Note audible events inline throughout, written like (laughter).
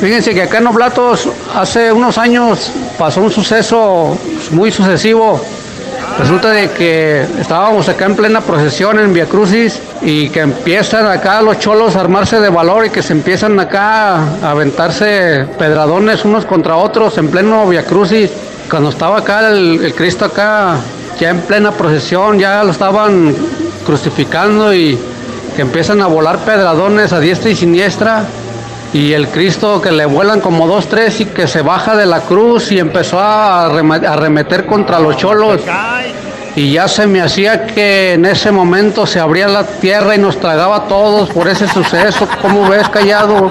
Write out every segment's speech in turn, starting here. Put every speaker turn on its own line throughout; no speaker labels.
Fíjense que acá en Oblatos hace unos años pasó un suceso muy sucesivo. Resulta de que estábamos acá en plena procesión en Via Crucis y que empiezan acá los cholos a armarse de valor y que se empiezan acá a aventarse pedradones unos contra otros en pleno Via Crucis. Cuando estaba acá el, el Cristo acá ya en plena procesión, ya lo estaban crucificando y que empiezan a volar pedradones a diestra y siniestra y el Cristo que le vuelan como dos, tres y que se baja de la cruz y empezó a arreme- a arremeter contra los cholos. Y ya se me hacía que en ese momento se abría la tierra y nos tragaba a todos por ese suceso. ¿Cómo ves, callado?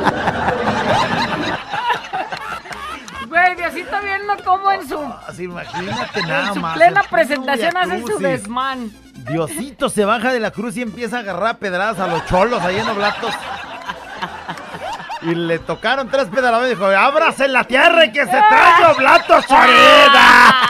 Güey, Diosito viendo cómo en su,
Así, imagínate nada
en su
más.
plena presentación hace su desmán.
Diosito se baja de la cruz y empieza a agarrar pedradas a los cholos ahí en Oblatos. Y le tocaron tres pedradas y dijo, ábrase la tierra y que se traiga Oblatos, (laughs) chorida.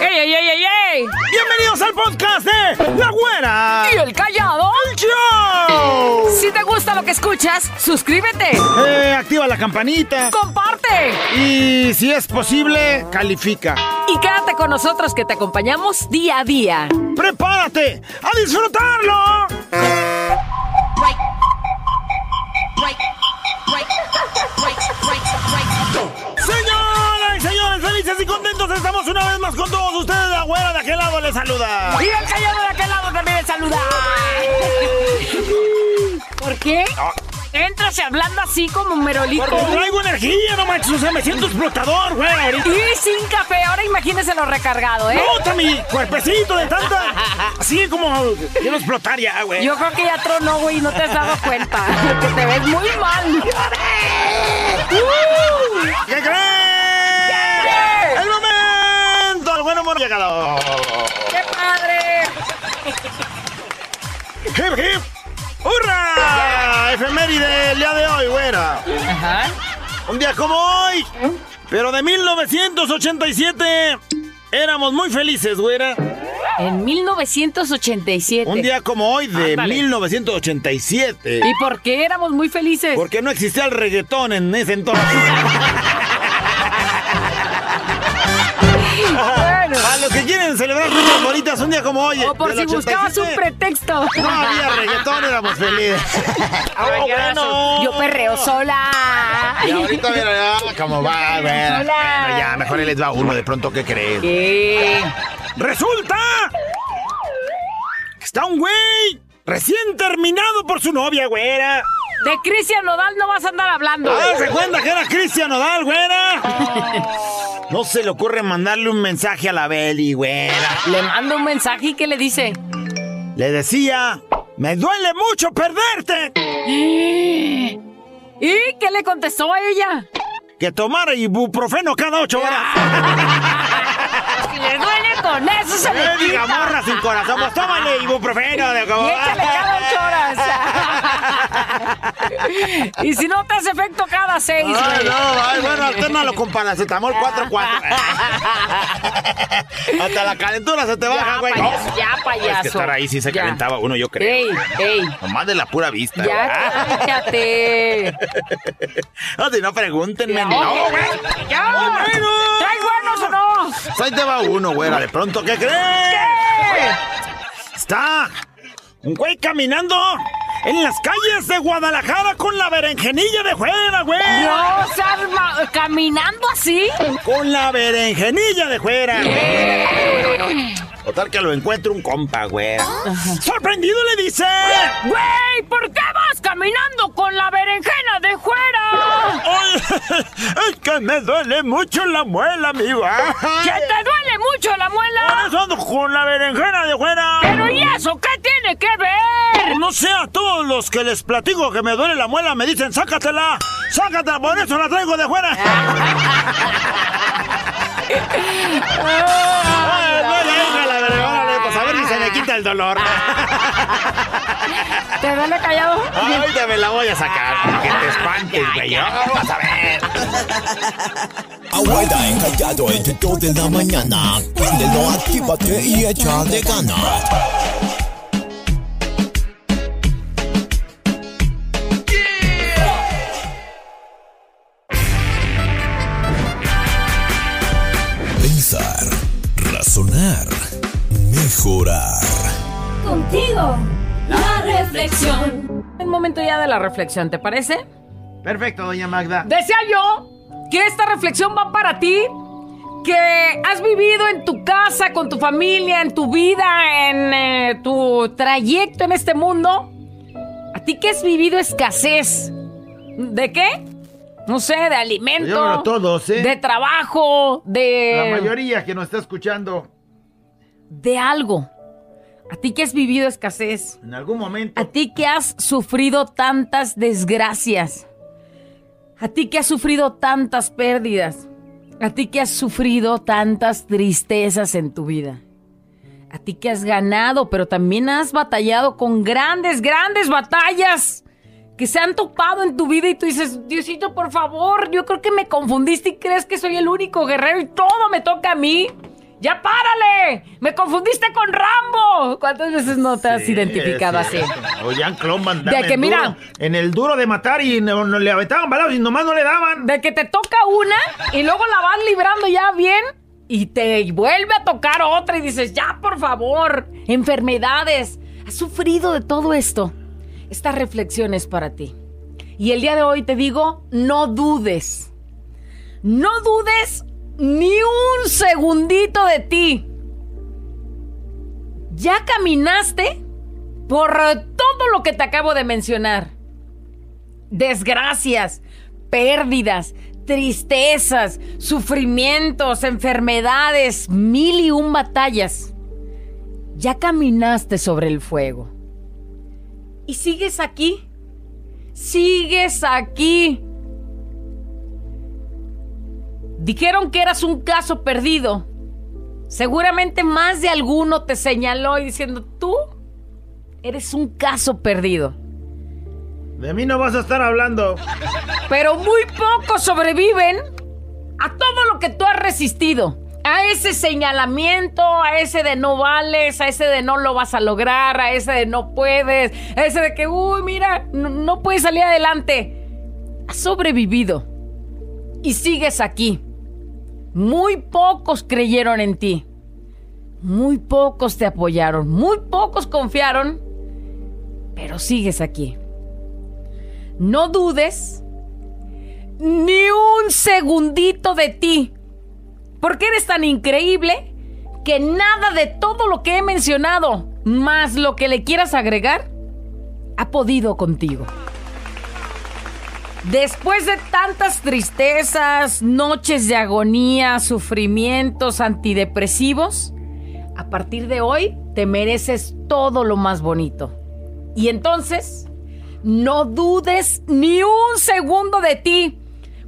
¡Ey, ey, ey, ey, ey!
Bienvenidos al podcast de La Güera.
¿Y el callado?
Show.
Si te gusta lo que escuchas, suscríbete,
Eh, activa la campanita.
comparte
Y si es posible, califica.
y quédate con nosotros que te acompañamos día a día.
¡Prepárate a disfrutarlo! Señoras y señores, felices y contentos estamos una vez más con todos ustedes. La güera de aquel lado les saluda.
Y el callado de aquel lado también le saluda. (laughs) ¿Por qué? Entras hablando así como merolico.
Porque traigo energía, no manches, o sea, me siento explotador, güey. ahorita.
Y sin café, ahora imagínese lo recargado, ¿eh?
Nota mi cuerpecito de tanta. (laughs) Así como quiero explotar ya, güey.
Yo creo que ya tronó, güey, y no te has dado cuenta. (laughs) Que te ves muy mal.
¿Qué creen? ¡El momento! El buen humor llegado.
¡Qué padre!
¡Hip, hip! ¡Hurra! Efeméride el día de hoy, güera.
Ajá.
Un día como hoy, pero de 1987. Éramos muy felices, güera.
En 1987.
Un día como hoy de
Ándale.
1987.
¿Y por qué éramos muy felices?
Porque no existía el reggaetón en ese entonces. (laughs) los que quieren celebrar sus favoritas, un día como hoy.
O por si buscabas un
87,
pretexto.
No había reggaetón, éramos felices. (laughs) ¡Oh, bueno!
Yo perreo sola.
Y ahorita mira, ya, cómo va.
Hola.
Bueno, ya, mejor él les va uno de pronto, ¿qué crees?
¿Qué?
¡Resulta! que Está un güey recién terminado por su novia, güera.
De Cristian Nodal no vas a andar hablando.
Ah, ¿se cuenta que era Cristian Nodal, güera? No se le ocurre mandarle un mensaje a la Beli, güera.
Le mando un mensaje y ¿qué le dice?
Le decía, me duele mucho perderte. (gasps)
¿Y qué le contestó a ella?
Que tomara ibuprofeno cada ocho horas. (laughs)
Si le duele con eso se le
Eh, diga,
quita.
morra sin corazón, pues tómale ibuprofeno. De como...
Y échale cada ocho horas. (laughs) y si no te hace efecto cada seis,
Ay, no, ay, bueno, alternalo con paracetamol 4-4. (laughs) Hasta la calentura se te baja,
Ya,
güey.
payaso, ya,
Es
payaso.
que estar ahí sí se
Ya.
calentaba uno, yo creo.
Ey, ey.
Nomás de la pura vista.
Ya, cállate. (laughs)
No, si no, pregúntenme.
Ya,
No, güey.
ya.
Oh, bueno.
¿Traes buenos o no?
Pues Ahí te va uno, güera. De pronto, ¿qué crees? Está un güey caminando en las calles de Guadalajara con la berenjenilla de fuera, güey.
No, seas ma- caminando así.
Con la berenjenilla de fuera. Total que lo encuentra un compa, güey. Sorprendido le dice.
Güey, ¿por qué vas caminando con la berenjena de fuera?
"Ay, (laughs) es que me duele mucho la muela, mi va.
¿Que te duele mucho la
Por
muela?
eso ando con la berenjena de fuera.
¿Pero y eso qué tiene que ver?
No sé a todos los que les platico que me duele la muela, me dicen, sácatela, sácatela, por eso la traigo de fuera. (laughs) Pues a ver si se me quita el dolor. (laughs)
¿Te duele callado?
Ahorita me la voy a sacar, para que te espantes, güey. Vamos a ver.
Abuela encallado entre 2 de la mañana. Préndelo, actívate y echa de ganas. Mejorar.
Contigo, la reflexión.
El momento ya de la reflexión, ¿te parece?
Perfecto, doña Magda.
Decía yo que esta reflexión va para ti, que has vivido en tu casa, con tu familia, en tu vida, en eh, tu trayecto en este mundo. A ti que has vivido escasez. ¿De qué? No sé, de alimento.
Yo todos, ¿eh?
De trabajo, de...
La mayoría que nos está escuchando
De algo. A ti que has vivido escasez.
en algún momento.
A ti que has sufrido tantas desgracias. A ti que has sufrido tantas pérdidas. A ti que has sufrido tantas tristezas en tu vida. A ti que has ganado, pero también has batallado con grandes, grandes batallas que se han topado en tu vida y tú dices, Diosito, por favor, yo creo que me confundiste y crees que soy el único guerrero y todo me toca a mí. ¡Ya párale! ¡Me confundiste con Rambo! ¿Cuántas veces no te has
Sí,
identificado así?
O Jean-Claude Van Damme,
De que, mira-
duro- en el duro de matar y no, no le aventaban balazos y nomás no le daban.
De que te toca una y luego la vas librando ya bien y te vuelve a tocar otra y dices, ya por favor, enfermedades. Has sufrido de todo esto. Esta reflexión es para ti. Y el día de hoy te digo, no dudes. No dudes ni un segundito de ti. Ya caminaste por todo lo que te acabo de mencionar desgracias, pérdidas, tristezas, sufrimientos, enfermedades, mil y un batallas. Ya caminaste sobre el fuego. ¿Y sigues aquí? Sigues aquí. Dijeron que eras un caso perdido. Seguramente más de alguno te señaló y diciendo, tú eres un caso perdido.
De mí no vas a estar hablando.
Pero muy pocos sobreviven a todo lo que tú has resistido. A ese señalamiento, a ese de no vales, a ese de no lo vas a lograr, a ese de no puedes, a ese de que, uy, mira, no, no puedes salir adelante. Has sobrevivido y sigues aquí. Muy pocos creyeron en ti. Muy pocos te apoyaron. Muy pocos confiaron. Pero sigues aquí. No dudes ni un segundito de ti. Porque eres tan increíble que nada de todo lo que he mencionado, más lo que le quieras agregar, ha podido contigo. Después de tantas tristezas, noches de agonía, sufrimientos antidepresivos, a partir de hoy te mereces todo lo más bonito. Y entonces, no dudes ni un segundo de ti,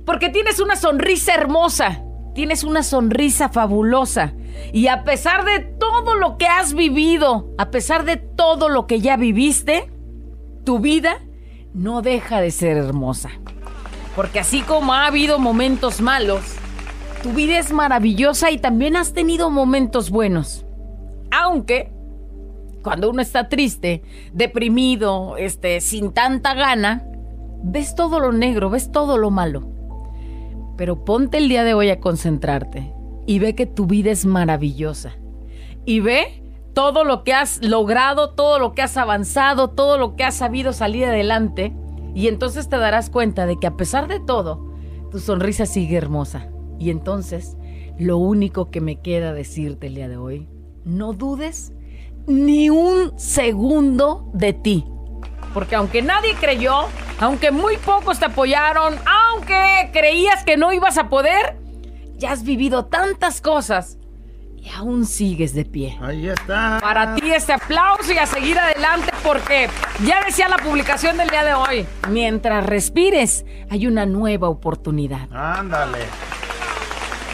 porque tienes una sonrisa hermosa, tienes una sonrisa fabulosa. Y a pesar de todo lo que has vivido, a pesar de todo lo que ya viviste, tu vida no deja de ser hermosa. Porque así como ha habido momentos malos, tu vida es maravillosa y también has tenido momentos buenos. Aunque cuando uno está triste, deprimido, este, sin tanta gana, ves todo lo negro, ves todo lo malo. Pero ponte el día de hoy a concentrarte y ve que tu vida es maravillosa. Y ve todo lo que has logrado, todo lo que has avanzado, todo lo que has sabido salir adelante. Y entonces te darás cuenta de que a pesar de todo, tu sonrisa sigue hermosa. Y entonces, lo único que me queda decirte el día de hoy, no dudes ni un segundo de ti. Porque aunque nadie creyó, aunque muy pocos te apoyaron, aunque creías que no ibas a poder, ya has vivido tantas cosas y aún sigues de pie.
Ahí está.
Para ti este aplauso y a seguir adelante porque ya decía la publicación del día de hoy, mientras respires hay una nueva oportunidad.
Ándale.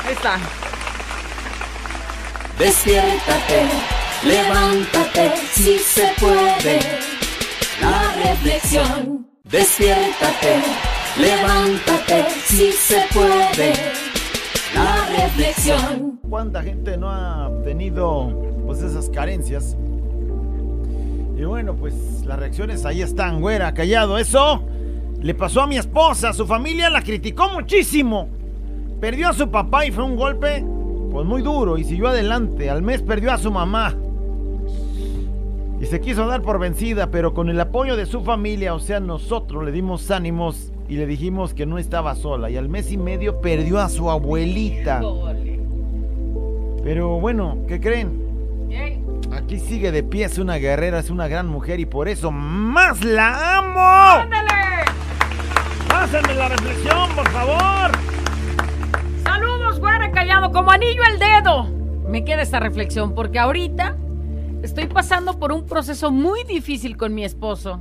Ahí está.
Despiértate, levántate, si se puede. La reflexión. Despiértate, levántate, si se puede. La.
¿Cuánta gente no ha tenido pues esas carencias? Y bueno, pues las reacciones ahí están, güera, callado. Eso le pasó a mi esposa, su familia la criticó muchísimo. Perdió a su papá y fue un golpe pues muy duro y siguió adelante. Al mes perdió a su mamá. y se quiso dar por vencida, pero con el apoyo de su familia, o sea, nosotros le dimos ánimos y le dijimos que no estaba sola. Y al mes y medio perdió a su abuelita. Pero bueno, ¿qué creen? Aquí sigue de pie, es una guerrera, es una gran mujer y por eso más la amo.
¡Ándale!
Pásenme la reflexión, por favor.
Saludos, güera callado, como anillo al dedo. Me queda esta reflexión porque ahorita estoy pasando por un proceso muy difícil con mi esposo.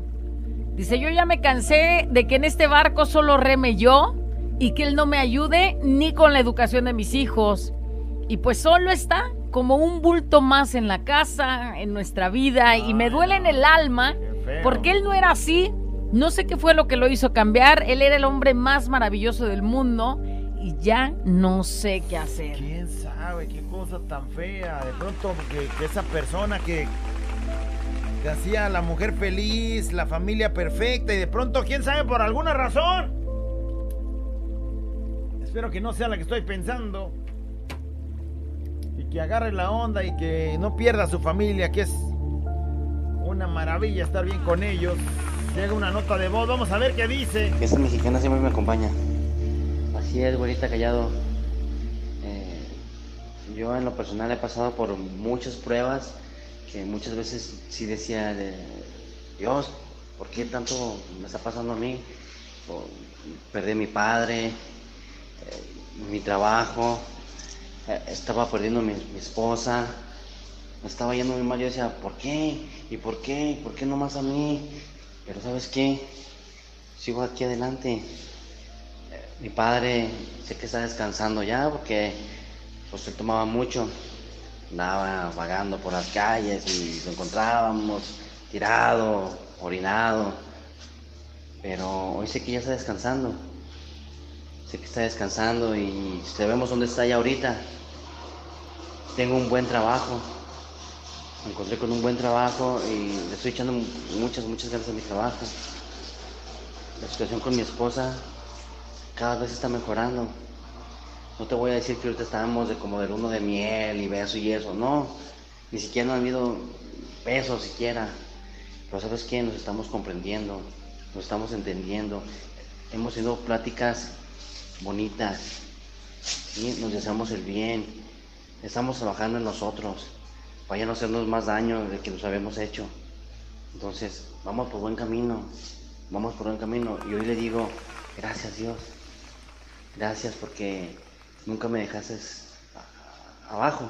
Dice, yo ya me cansé de que en este barco solo reme yo y que él no me ayude ni con la educación de mis hijos. Y pues solo está como un bulto más en la casa, en nuestra vida, y me duele en el alma porque él no era así. No sé qué fue lo que lo hizo cambiar. Él era el hombre más maravilloso del mundo y ya no sé qué hacer.
¿Quién sabe qué cosa tan fea? De pronto que, que esa persona que, que hacía a la mujer feliz, la familia perfecta y de pronto, quién sabe, por alguna razón. Espero que no sea la que estoy pensando. Y que agarre la onda y que no pierda a su familia, que es una maravilla estar bien con ellos. Llega una nota de voz, vamos a ver qué dice.
Esa mexicana siempre me acompaña. Así es, güerita callado. Eh, yo en lo personal he pasado por muchas pruebas que muchas veces sí decía, de, Dios, ¿por qué tanto me está pasando a mí? Perdí a mi padre, eh, mi trabajo, eh, estaba perdiendo mi, mi esposa, me estaba yendo muy mal. Yo decía, ¿por qué? ¿Y por qué? ¿Y por qué no más a mí? Pero ¿sabes qué? Sigo aquí adelante. Eh, Mi padre sé que está descansando ya porque pues él tomaba mucho. Andaba vagando por las calles y lo encontrábamos tirado, orinado. Pero hoy sé que ya está descansando. Sé que está descansando y sabemos dónde está ya ahorita. Tengo un buen trabajo. Me encontré con un buen trabajo y le estoy echando muchas, muchas ganas a mi trabajo. La situación con mi esposa cada vez está mejorando. No te voy a decir que ahorita estábamos de como del uno de miel y beso y eso, no. Ni siquiera no han habido besos siquiera. Pero sabes qué, nos estamos comprendiendo, nos estamos entendiendo. Hemos tenido pláticas bonitas, ¿sí? nos deseamos el bien, estamos trabajando en nosotros para ya no hacernos más daño de que nos habíamos hecho. Entonces, vamos por buen camino, vamos por buen camino. Y hoy le digo, gracias Dios, gracias porque nunca me dejaste abajo,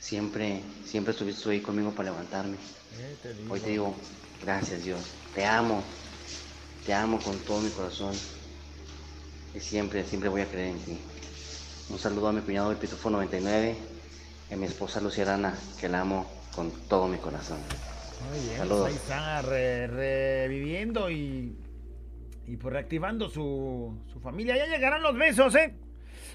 siempre, siempre estuviste ahí conmigo para levantarme. Hoy te digo, gracias Dios, te amo, te amo con todo mi corazón y siempre, siempre voy a creer en ti. Un saludo a mi cuñado el Pitufo 99 y a mi esposa Luciana, que la amo con todo mi corazón.
Muy bien,
Saludos.
ahí está re- reviviendo y, y pues reactivando su, su familia. Ya llegarán los besos, ¿eh?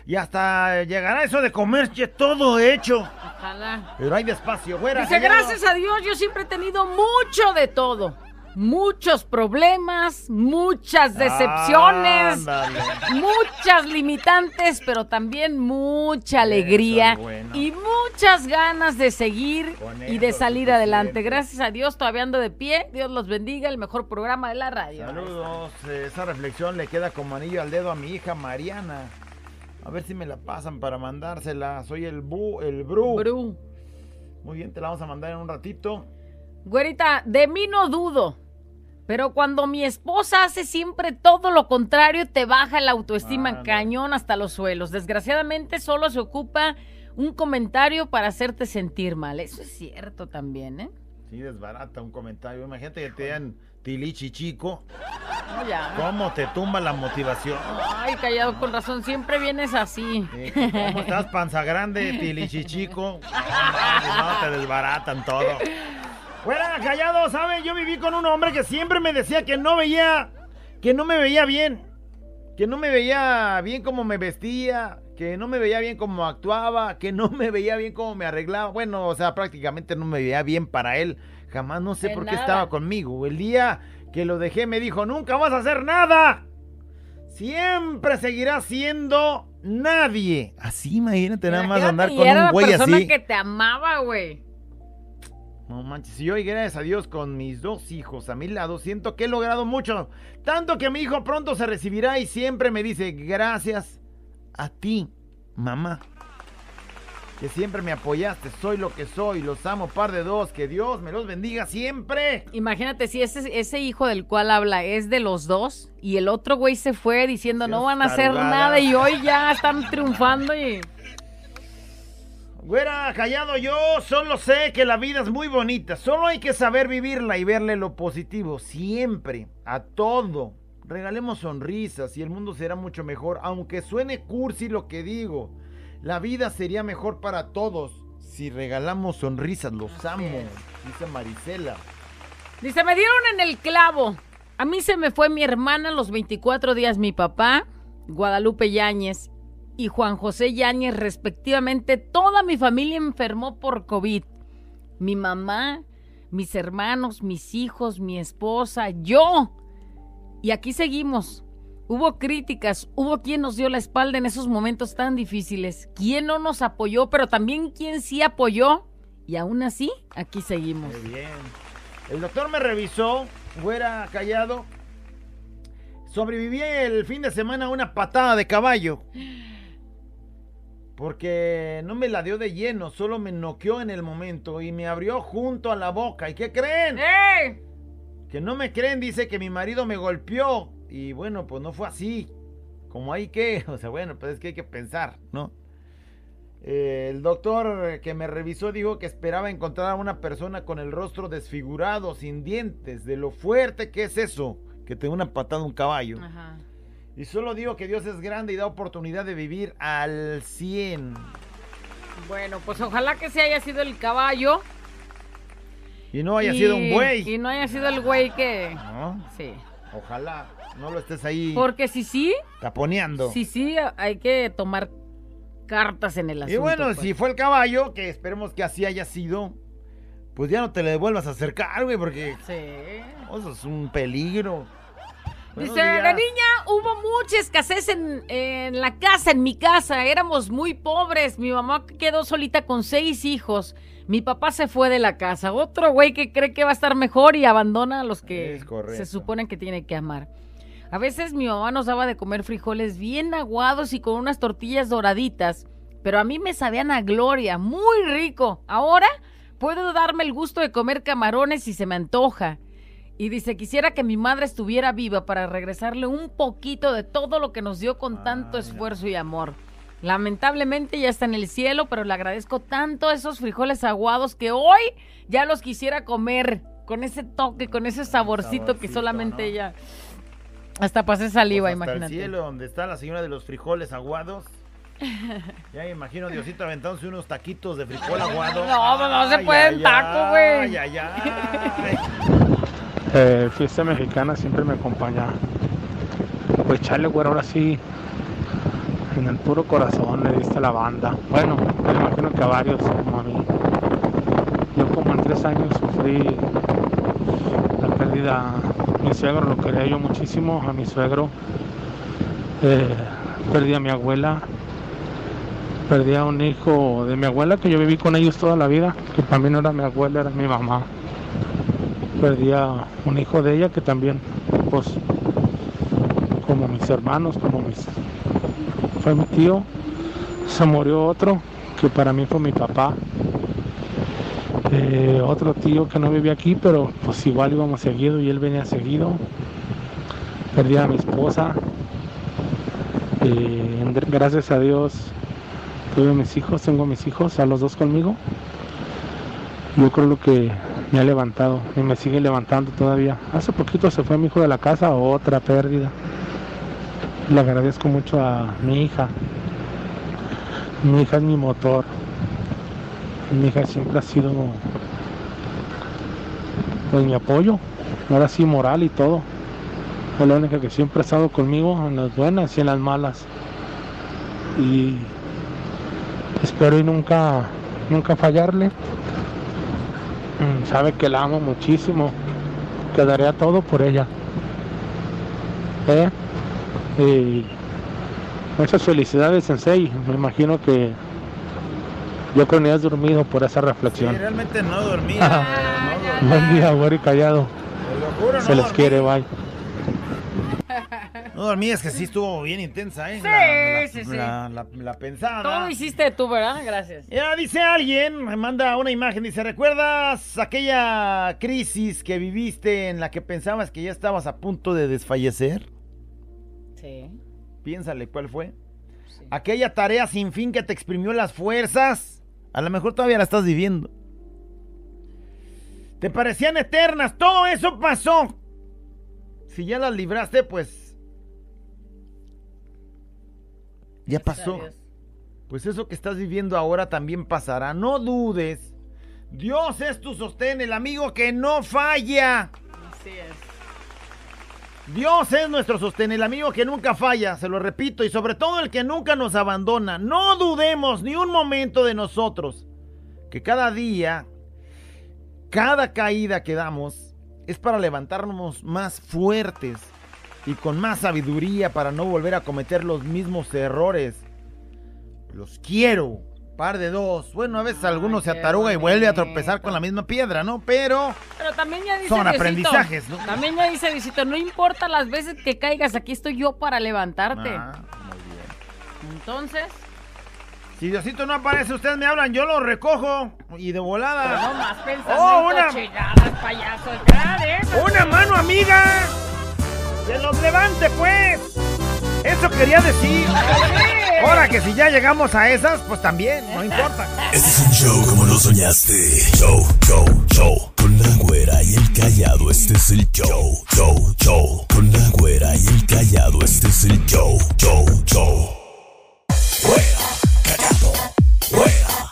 Y hasta llegará eso de comerche todo hecho.
Ojalá.
Pero hay despacio, güera.
Dice, gracias a Dios, yo siempre he tenido mucho de todo. Muchos problemas, muchas decepciones,
Ándale.
muchas limitantes, pero también mucha alegría
es bueno.
y muchas ganas de seguir
Con
y de salir adelante. Gracias a Dios, todavía ando de pie. Dios los bendiga, el mejor programa de la radio.
Saludos. Esa reflexión le queda como anillo al dedo a mi hija Mariana. A ver si me la pasan para mandársela. Soy el Bu, el Bru.
Bru.
Muy bien, te la vamos a mandar en un ratito.
Güerita, de mí no dudo. Pero cuando mi esposa hace siempre todo lo contrario, te baja la autoestima
Ándale.
cañón hasta los suelos. Desgraciadamente solo se ocupa un comentario para hacerte sentir mal. Eso es cierto también, ¿eh?
Sí, desbarata un comentario. Imagínate que te dan tilichi chico.
No, ya.
¿Cómo te tumba la motivación?
Ay, callado, con razón, siempre vienes así.
Eh, ¿Cómo estás, panza grande, tilichi chico? No, no, te desbaratan todo. Fuera, callado, ¿saben? Yo viví con un hombre que siempre me decía que no veía, que no me veía bien. Que no me veía bien como me vestía, que no me veía bien como actuaba, que no me veía bien como me arreglaba. Bueno, o sea, prácticamente no me veía bien para él. Jamás no sé
De
por qué
nada.
estaba conmigo. El día que lo dejé me dijo, nunca vas a hacer nada. Siempre seguirás siendo nadie. Así, imagínate nada más andar
y
con un
la
güey
persona
así.
que te amaba, güey.
No manches, y hoy gracias a Dios con mis dos hijos a mi lado siento que he logrado mucho. Tanto que mi hijo pronto se recibirá y siempre me dice gracias a ti, mamá. Que siempre me apoyaste, soy lo que soy, los amo par de dos, que Dios me los bendiga siempre.
Imagínate si ese, ese hijo del cual habla es de los dos y el otro güey se fue diciendo no van a hacer nada y hoy ya están triunfando y...
Güera, callado yo, solo sé que la vida es muy bonita, solo hay que saber vivirla y verle lo positivo, siempre, a todo. Regalemos sonrisas y el mundo será mucho mejor, aunque suene cursi lo que digo. La vida sería mejor para todos si regalamos sonrisas, los amo, dice Marisela.
Dice, me dieron en el clavo. A mí se me fue mi hermana los 24 días, mi papá, Guadalupe Yáñez y Juan José Yáñez, respectivamente. Toda mi familia enfermó por COVID. Mi mamá, mis hermanos, mis hijos, mi esposa, yo. Y aquí seguimos. Hubo críticas, hubo quien nos dio la espalda en esos momentos tan difíciles, quien no nos apoyó, pero también quien sí apoyó. Y aún así, aquí seguimos.
Muy bien. El doctor me revisó, fuera callado. Sobreviví el fin de semana a una patada de caballo. Porque no me la dio de lleno, solo me noqueó en el momento y me abrió junto a la boca. ¿Y qué creen?
¡Eh!
Que no me creen, dice que mi marido me golpeó. Y bueno, pues no fue así. Como hay que, (laughs) o sea, bueno, pues es que hay que pensar, ¿no? Eh, el doctor que me revisó dijo que esperaba encontrar a una persona con el rostro desfigurado, sin dientes, de lo fuerte que es eso, que te una patada un caballo.
Ajá.
Y solo digo que Dios es grande y da oportunidad de vivir al 100.
Bueno, pues ojalá que se haya sido el caballo.
Y no haya
y-
sido un
Y
buey.
no haya sido el güey que.
¿no?
Sí.
Ojalá no lo estés ahí
Porque si sí,
taponeando.
si sí, hay que tomar cartas en el asunto.
Y bueno,
pues.
si fue el caballo, que esperemos que así haya sido, pues ya no te le vuelvas a acercar, güey, porque
Sí.
eso es un peligro.
Dice, de niña hubo mucha escasez en, en la casa, en mi casa. Éramos muy pobres. Mi mamá quedó solita con seis hijos. Mi papá se fue de la casa. Otro güey que cree que va a estar mejor y abandona a los que se suponen que tiene que amar. A veces mi mamá nos daba de comer frijoles bien aguados y con unas tortillas doraditas. Pero a mí me sabían a gloria, muy rico. Ahora puedo darme el gusto de comer camarones si se me antoja. Y dice, quisiera que mi madre estuviera viva para regresarle un poquito de todo lo que nos dio con tanto esfuerzo y amor. Lamentablemente ya está en el cielo, pero le agradezco tanto esos frijoles aguados que hoy ya los quisiera comer con ese toque, con ese saborcito, que solamente
¿no?
ella... Hasta pasé saliva,
Pues hasta
imagínate.
el cielo donde está la señora de los frijoles aguados. Ya me imagino Diosito aventándose unos taquitos de frijol aguado. (laughs)
No, pues no se pueden
ay,
taco, güey.
Ay, ay, ay.
Eh, fiesta mexicana siempre me acompaña. Pues chale, güey, ahora sí. En el puro corazón le diste la banda. Bueno, me imagino que a varios como a mí. Yo como en tres años sufrí la pérdida. Mi suegro lo quería yo muchísimo, a mi suegro. Eh, perdí a mi abuela. Perdí a un hijo de mi abuela que yo viví con ellos toda la vida, que para mí no era mi abuela, era mi mamá perdí a un hijo de ella que también, pues, como mis hermanos, como mis... Fue mi tío, se murió otro, que para mí fue mi papá. Eh, otro tío que no vivía aquí, pero pues igual íbamos seguido y él venía seguido. Perdí a mi esposa. Eh, gracias a Dios tuve mis hijos, tengo mis hijos, a los dos conmigo. Yo creo lo que me ha levantado y me sigue levantando todavía. Hace poquito se fue mi hijo de la casa, otra pérdida. Le agradezco mucho a mi hija. Mi hija es mi motor. Mi hija siempre ha sido pues mi apoyo, ahora sí moral y todo. Es la única que siempre ha estado conmigo en las buenas y en las malas. Y espero y nunca, nunca fallarle. Mm, Sabe que la amo muchísimo. Que daría todo por ella. ¿Eh? Y muchas felicidades, Sensei. Me imagino que Yo creo que ni has dormido por esa
Sí,
reflexión.
realmente no dormí. no dormí.
Buen día, güero y callado.
Juro,
Se
no
les
dormí.
quiere, bye.
No dormí, es que sí estuvo bien intensa, ¿eh?
Sí,
la, la-
sí, sí.
La, la- la pensada.
Todo hiciste tú, ¿verdad? Gracias.
Ya dice alguien, me manda una imagen, dice, ¿recuerdas aquella crisis que viviste en la que pensabas que ya estabas a punto de desfallecer?
Sí.
Piénsale, ¿cuál fue?
sí.
Aquella tarea sin fin que te exprimió las fuerzas. A lo mejor todavía la estás viviendo. Te parecían eternas, todo eso pasó. Si ya las libraste, pues... Ya pasó. Pues eso que estás viviendo ahora también pasará. No dudes. Dios es tu sostén, el amigo que no falla.
Así es.
Dios es nuestro sostén, el amigo que nunca falla, se lo repito, y sobre todo el que nunca nos abandona. No dudemos ni un momento de nosotros, que cada día, cada caída que damos, es para levantarnos más fuertes y con más sabiduría para no volver a cometer los mismos errores. Los quiero, par de dos. Bueno, a veces
Ay,
alguno se ataruga y vuelve a tropezar con la misma piedra, ¿no? Pero...
Pero también ya dice
Son
Diosito,
aprendizajes, ¿no?
También ya dice Diosito, no importa las veces que caigas, aquí estoy yo para levantarte.
Ah, muy bien.
Entonces,
Si Diosito no aparece, ustedes me hablan, yo lo recojo y de
no
volada.
más pensando
Oh, una-
payaso.
¡Una mano amiga! ¡Que los levante, pues! Eso quería decir. (laughs) Ahora que si ya llegamos a esas, pues también, no importa.
Este es un show como lo soñaste. Show, show, show. Con la güera y el callado, este es el show. Show, show. Con la güera y el callado, este es el show. Show, show. Güera, callado. Güera,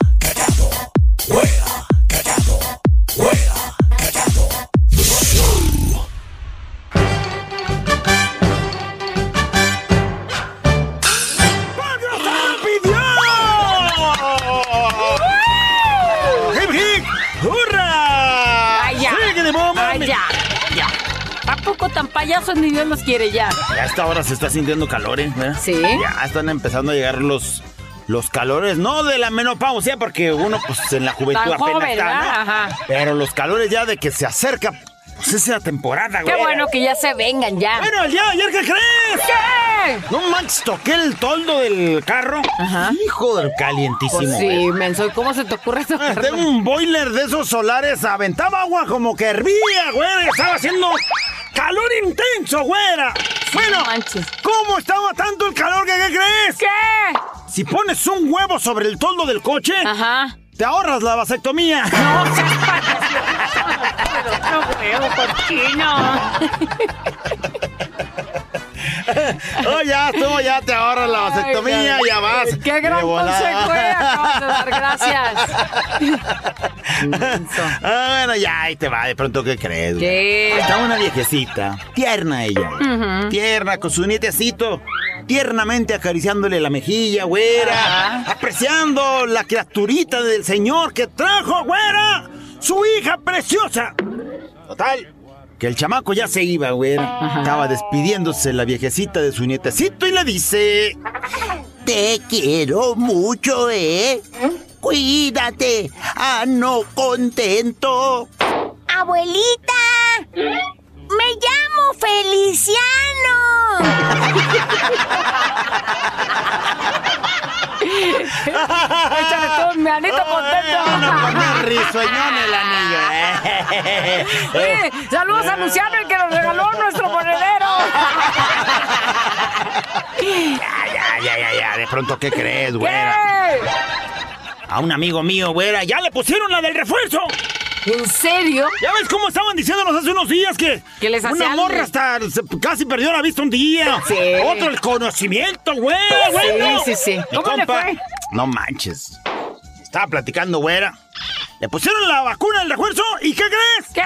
payasos ni Dios los quiere ya?
Ya a esta hora se está sintiendo calor, ¿eh? ¿verdad?
Sí.
Ya están empezando a llegar los, los calores, no de la menopausia, porque uno pues en la juventud
Tan
apenas
joven,
está. ¿no?
Ajá.
Pero los calores ya de que se acerca, pues esa temporada, güey.
Qué bueno que ya se vengan ya.
Bueno, ya, ayer, ¿qué crees?
¿Qué?
No manches, toqué el toldo del carro.
Ajá.
Hijo del calientísimo,
Pues sí, menso. ¿y ¿Cómo se te ocurre eso?
Ah, Tengo un boiler de esos solares, aventaba agua como que hervía, güey. Estaba haciendo calor intenso, güera. Bueno,
manches.
¿cómo estaba tanto el calor que qué crees?
¿Qué?
Si pones un huevo sobre el toldo del coche,
Ajá.
te ahorras la vasectomía.
No seas payaso. No veo cochino. (laughs) (laughs)
oh, ya, tú ya te ahorras la vasectomía,
Ay,
ya vas.
Qué gran consejo, eh, acabas de dar. Gracias. (laughs)
Ah, bueno, ya, ahí te va. De pronto, ¿qué crees?
¿Qué?
Está una viejecita, tierna ella, tierna, con su nietecito, tiernamente acariciándole la mejilla, güera, apreciando la criaturita del señor que trajo, güera, su hija preciosa. Total, que el chamaco ya se iba, güera. Estaba despidiéndose la viejecita de su nietecito y le dice... Te quiero mucho, ¿eh? Cuídate, ah, no contento.
Abuelita, me llamo Feliciano. (laughs)
Échale todo mi anito contento.
Una risueñón el anillo, ¿eh?
Oye, saludos a Luciano, el que nos regaló nuestro monedero.
Ya, ya, ya, ya, ya. De pronto, ¿qué crees, güera?
¿Qué?
A un amigo mío, güera, ya le pusieron la del refuerzo.
¿En serio?
¿Ya ves cómo estaban diciéndonos hace unos días que,
Que les
una morra hasta casi perdió la vista un día?
Sí.
Otro el conocimiento, güey. bueno.
sí, sí.
Mi
¿Cómo le
compa,
fue?
No manches. Estaba platicando, güera. Le pusieron la vacuna del refuerzo y ¿qué crees?
¿Qué?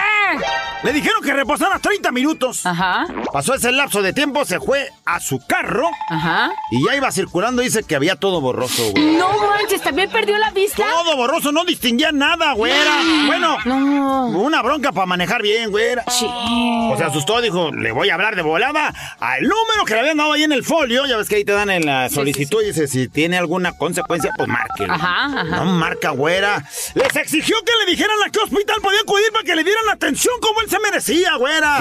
Le dijeron que reposara 30 minutos.
Ajá.
Pasó ese lapso de tiempo, se fue a su carro
Ajá.
y ya iba circulando. Dice que había todo borroso, güey.
No manches, ¿también perdió la vista?
Todo borroso, no distinguía nada, güera. Bueno,
No.
una bronca para manejar bien, güera.
Sí.
O se asustó, dijo, le voy a hablar de volada al número que le habían dado ahí en el folio. Ya ves que ahí te dan en la solicitud y dice, si tiene alguna consecuencia, pues marque.
Ajá, ajá.
No marca, güera. Les exigió que le dijeran a qué hospital podía acudir para que le dieran la atención como él se merecía, güera.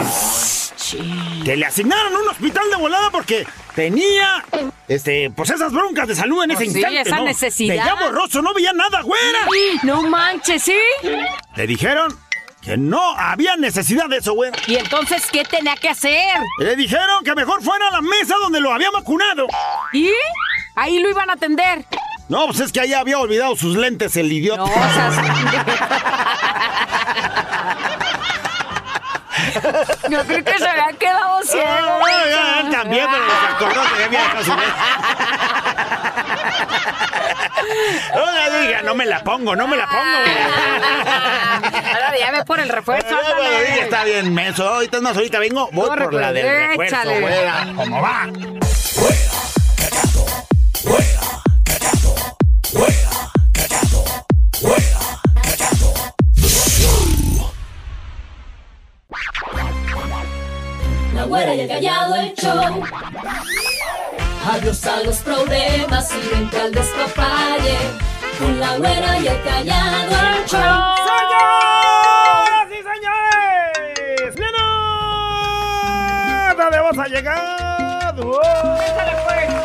Que le asignaran un hospital de volada porque tenía, este, pues esas broncas de salud en
Pues
ese
sí,
instante,
esa
¿no?
necesidad.
Veía borroso, no veía nada, güera.
No manches, ¿sí?
Le dijeron que no había necesidad de eso, güera.
¿Y entonces qué tenía que hacer?
Le dijeron que mejor fuera a la mesa donde lo había vacunado.
¿Y? Ahí lo iban a atender.
No, pues es que allá había olvidado sus lentes el idiota.
No, o sea, (laughs) Yo creo que se había quedado ciego.
Ay, ay, él también, pero se acordó que había dejado (laughs) diga, no me la pongo, no me la pongo.
Ahora ya ve por el refuerzo.
Ay, bueno, está bien, menso. Ahorita más, ahorita vengo, voy por la del
pues,
refuerzo,
échale.
¿Cómo va?
La güera y el callado el show. Adiós a los problemas y vente al despapalle. Con la güera y el callado el show.
¡Señoras y señores! ¡Bien! ¡Dónde vamos a llegar! ¡Oh!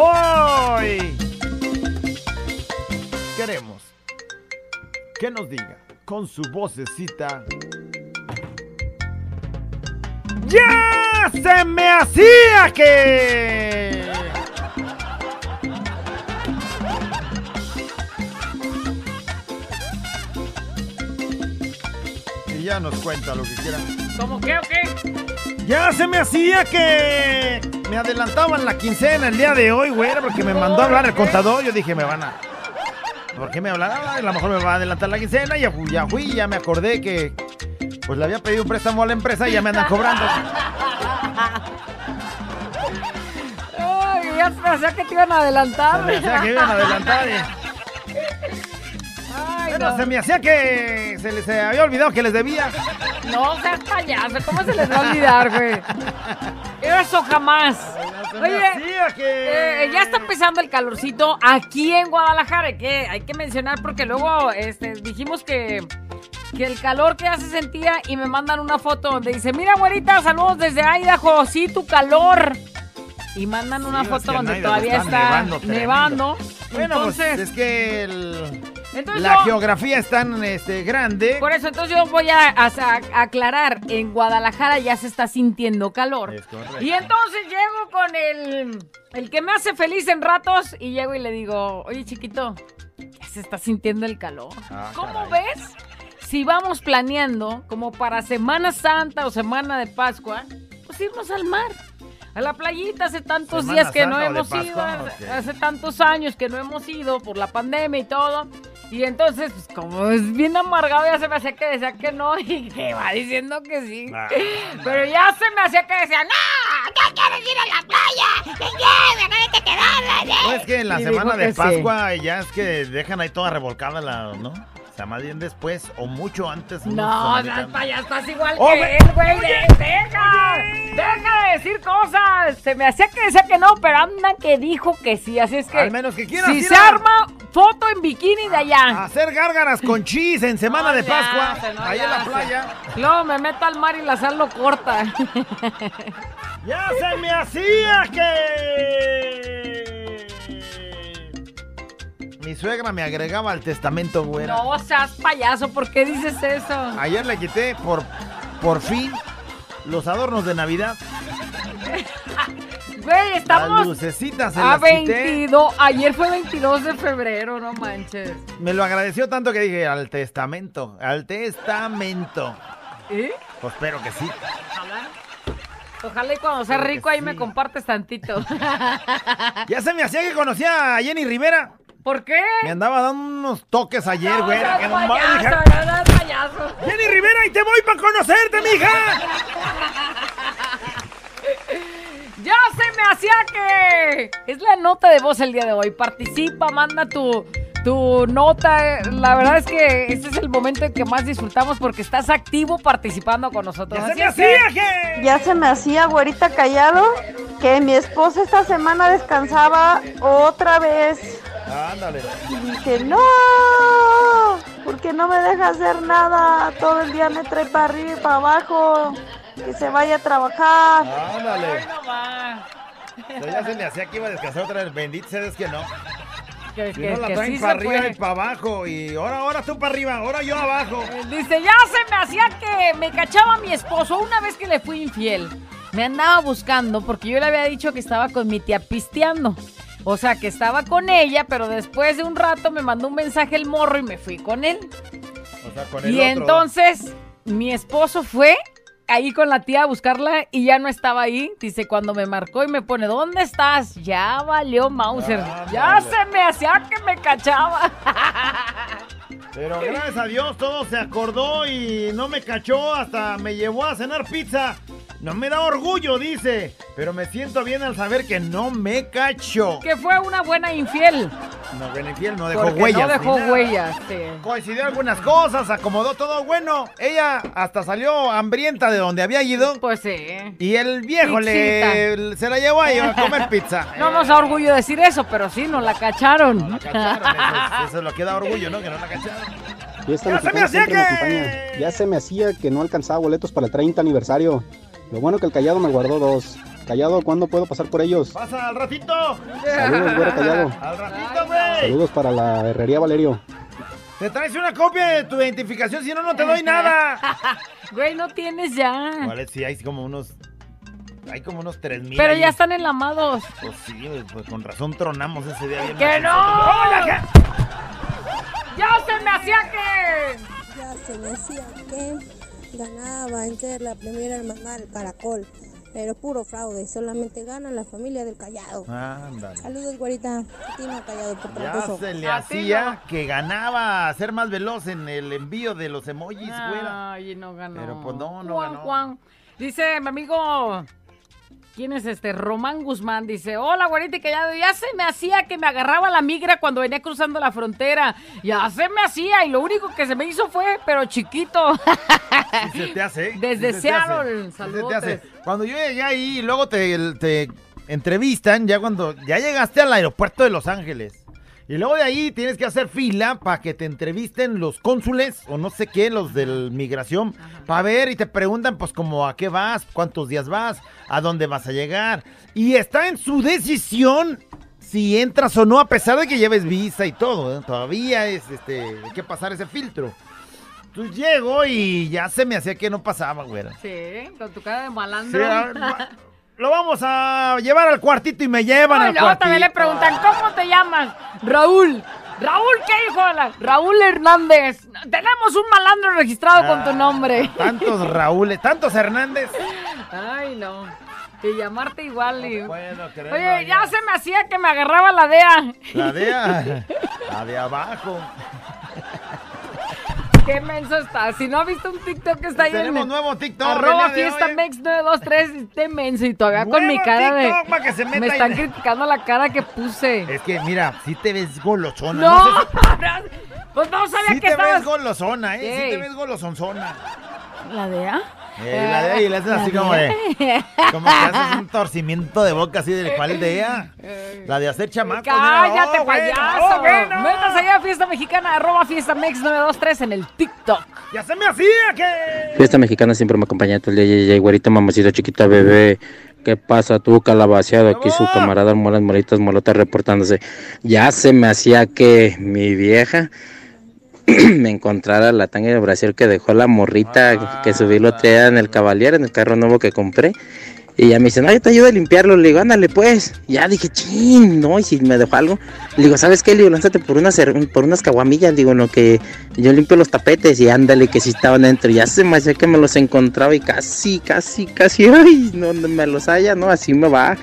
Hoy queremos que nos diga con su vocecita. ¡Ya se me hacía que! Y ya nos cuenta lo que quiera.
¿Cómo qué o qué?
Ya se me hacía que me adelantaban la quincena el día de hoy, güey, porque me mandó a hablar el contador. Yo dije, me van a. ¿Por qué me hablará? A lo mejor me va a adelantar la quincena. Ya fui, ya fui, ya me acordé que. Pues le había pedido un préstamo a la empresa y ya me andan cobrando.
Ay, ya pensé que te iban a adelantar.
Hacía que iban a adelantar. y- Bueno,
no.
se me hacía que se les había olvidado que les debía.
No seas payaso, ¿cómo se les va a olvidar, güey? Eso jamás. Oye,
que.
eh, ya está empezando el calorcito aquí en Guadalajara, que, hay que mencionar porque luego este, dijimos que, que el calor que ya se sentía y me mandan una foto donde dice, mira güerita, saludos desde Idaho, sí, tu calor. Y mandan una
Sí,
foto donde todavía
está nevando. Bueno, pues,
entonces,
es que el-
entonces
la
yo-
geografía es tan este, grande.
Por eso, entonces yo voy a, a- a aclarar, en Guadalajara ya se está sintiendo calor. Y entonces llego con el, el que me hace feliz en ratos y llego y le digo, oye chiquito, ya se está sintiendo el calor.
Ah,
¿Cómo
caray.
ves? Si vamos planeando como para Semana Santa o Semana de Pascua, pues irnos al mar. A la playita hace tantos
¿Semana
días que no
Santa
hemos
Pascua?
ido, hace tantos años que no hemos ido por la pandemia y todo. Y entonces, pues como es bien amargado, ya se me hacía que decía que no (laughs) y que va diciendo que sí.
Ah.
Pero ya se me hacía que decía, ¡No! ¿Qué quieres ir a la playa? ¿Qué quieres? ¿No te quedas?
No es que en la
Y
semana de
que sí.
Pascua ya es que dejan ahí toda revolcada la, ¿no? O sea, más bien después o mucho antes.
No, payaso, estás igual
Oh,
que él, güey. de- Deja, deja de decir cosas. Se me hacía que decía que no, pero anda que dijo que sí. Así es que.
Al menos que quieras
Si
ir
se
a-
arma, foto en bikini de allá.
Hacer gárgaras con chis en semana
No
de Pascua.
hace, no
ahí en la playa.
Luego me meto al mar y la sal lo corta. (laughs)
Ya se me hacía que. Mi suegra me agregaba al testamento, güera.
no seas payaso, ¿por qué dices eso?
Ayer le quité por, por fin los adornos de Navidad. (laughs)
Güey,
Las
estamos
lucecitas se
a
las quité.
22. Ayer fue 22 de febrero, no manches.
Me lo agradeció tanto que dije al testamento, al testamento.
¿Eh?
Pues espero que sí.
Ojalá y cuando sea rico ahí me compartes tantito. (laughs)
Ya se me hacía que conocía a Jenny Rivera.
¿Por qué?
Me andaba dando unos toques ayer, güey.
No,
que
seas
nomás
payaso,
dije,
no payaso.
Jenny Rivera, y te voy para conocerte, mija. (laughs)
Ya se me hacía que es la nota de voz el día de hoy. Participa, manda tu, tu nota. La verdad es que este es el momento en que más disfrutamos porque estás activo participando con nosotros.
Ya se me hacía que...
Ya se me hacía, güerita callado, que mi esposa esta semana descansaba otra vez.
Ándale.
Y dije, no, porque no me deja hacer nada. Todo el día me trae para arriba y para abajo. Que se vaya a trabajar.
Ándale. Ya se me hacía que iba a descansar otra vez. Bendito seas que no.
Que,
Si
que-
no la
que
traen
sí
para arriba
puede.
y para abajo. Y ahora, ahora tú para arriba, ahora yo abajo.
Dice, ya se me hacía que me cachaba mi esposo una vez que le fui infiel. Me andaba buscando porque yo le había dicho que estaba con mi tía pisteando. O sea, que estaba con ella, pero después de un rato me mandó un mensaje el morro y me fui con él.
O sea, con el
Y
otro.
entonces mi esposo fue ahí con la tía a buscarla y ya no estaba ahí. Dice, cuando me marcó y me pone, ¿dónde estás? Ya valió Mauser. ya se me hacía que me cachaba. (laughs)
Pero gracias a Dios todo se acordó y no me cachó, hasta me llevó a cenar pizza. No me da orgullo, dice, pero me siento bien al saber que no me cachó.
que fue una buena infiel.
No, ven infiel, no dejó
Porque
huellas.
no dejó huellas. sí.
Coincidió algunas cosas, acomodó todo bueno. Ella hasta salió hambrienta de donde había ido.
Pues sí.
Y el viejo le, se la llevó ahí a (laughs) comer pizza.
No nos da orgullo decir eso, pero sí, nos la cacharon.
Cacharon, eso, eso es lo que da orgullo, ¿no? Que no la cacharon.
Fiesta
¡Ya se me hacía que-
acompaña. Ya se me hacía que no alcanzaba boletos para el 30 aniversario. Lo bueno que el Callado me guardó dos. Callado, ¿cuándo puedo pasar por ellos?
Pasa al ratito.
Saludos, güero Callado.
Al ratito, güey.
Saludos para la herrería Valerio.
Te traes una copia de tu identificación, si no, no te doy nada. (laughs)
Güey, no tienes ya.
Vale, sí, hay como unos. Hay como unos 3000.
Pero
ahí.
ya están enlamados.
Pues sí, pues con razón tronamos ese día.
¡Que no! ¡Ya se me hacía que!
Ya se me hacía que ganaba en ser la primera hermana del caracol. Pero puro fraude, solamente gana la familia del callado.
Ándale.
Saludos, güerita. A ti no callado por
Ya se le hacía que ganaba a ser más veloz en el envío de los emojis, güera.
Ay, no ganó.
Pero pues no, no
Juan,
ganó.
Juan. Dice mi amigo. ¿Quién es este? Román Guzmán dice, hola, güerita y callado. Ya se me hacía que me agarraba la migra cuando venía cruzando la frontera. Ya se me hacía y lo único que se me hizo fue, pero chiquito.
Sí se te hace.
Desde
sí
Seattle,
se te hace. Cuando yo llegué ahí y luego te, te entrevistan, ya cuando ya llegaste al aeropuerto de Los Ángeles. Y luego de ahí tienes que hacer fila para que te entrevisten los cónsules o no sé qué, los de migración, para ver y te preguntan pues como a qué vas, cuántos días vas, a dónde vas a llegar. Y está en su decisión si entras o no, a pesar de que lleves visa y todo. ¿eh? Todavía es este, hay que pasar ese filtro. Entonces llego y ya se me hacía que no pasaba, güera.
Sí, con tu cara de
Sí,
malandro.
a ver, va- lo vamos a llevar al cuartito y me llevan
No,
al
luego
cuartito.
también le preguntan, ¿cómo te llamas? Raúl. Raúl, ¿qué hijo de la? Raúl Hernández. Tenemos un malandro registrado con tu nombre.
Tantos Raúles, tantos Hernández.
Ay, no. Y llamarte igual. y-
puedo creerlo,
Oye, ya se me hacía que me agarraba la DEA.
La de, a- (laughs) la de abajo.
Qué menso está. Si no ha visto un TikTok que está ahí
Tenemos
en
nuevo TikTok.
Arroba
de
fiesta mex 923 esté menso y todavía con mi cara de
TikTok para que se meta
me están criticando la cara que puse.
Es que mira, si te ves golosona.
No,
No, sé (laughs)
pues no sabía
sí
que
te
estabas
ves golosona, ¿eh? Sí te ves golosonzona.
la DEA.
Eh, la de ahí le haces así como de. (laughs) Como que haces un torcimiento de boca así de cuál de ella. La de hacer chamacos. mira,
Cállate,
oh,
payaso.
oh, bueno.
Métase allá a Fiesta Mexicana, arroba Fiesta Mex 923 en el TikTok.
Ya se me hacía que.
Fiesta mexicana siempre me acompaña todo el día. Yay, güerita, mamacita, chiquita, bebé. ¿Qué pasa tú, calabaceado? Aquí su camarada Molas Molitas Molotas reportándose. Ya se me hacía que mi vieja (clears throat) me encontrara la tanga de Brasil que dejó la morrita que subí lo día en el Cavalier, en el carro nuevo que compré. Y ya me dice, no, yo te ayudo a limpiarlo. Le digo, ándale pues. Ya dije, ching, no, y si me dejó algo. Le digo, ¿sabes qué? Le digo, lánzate por unas, por unas caguamillas. Digo, en lo que yo limpio los tapetes y ándale, que si estaban dentro. Ya se me hacía que me los encontraba y casi, casi, casi, (laughs) ay, donde me los haya, ¿no? Así me va.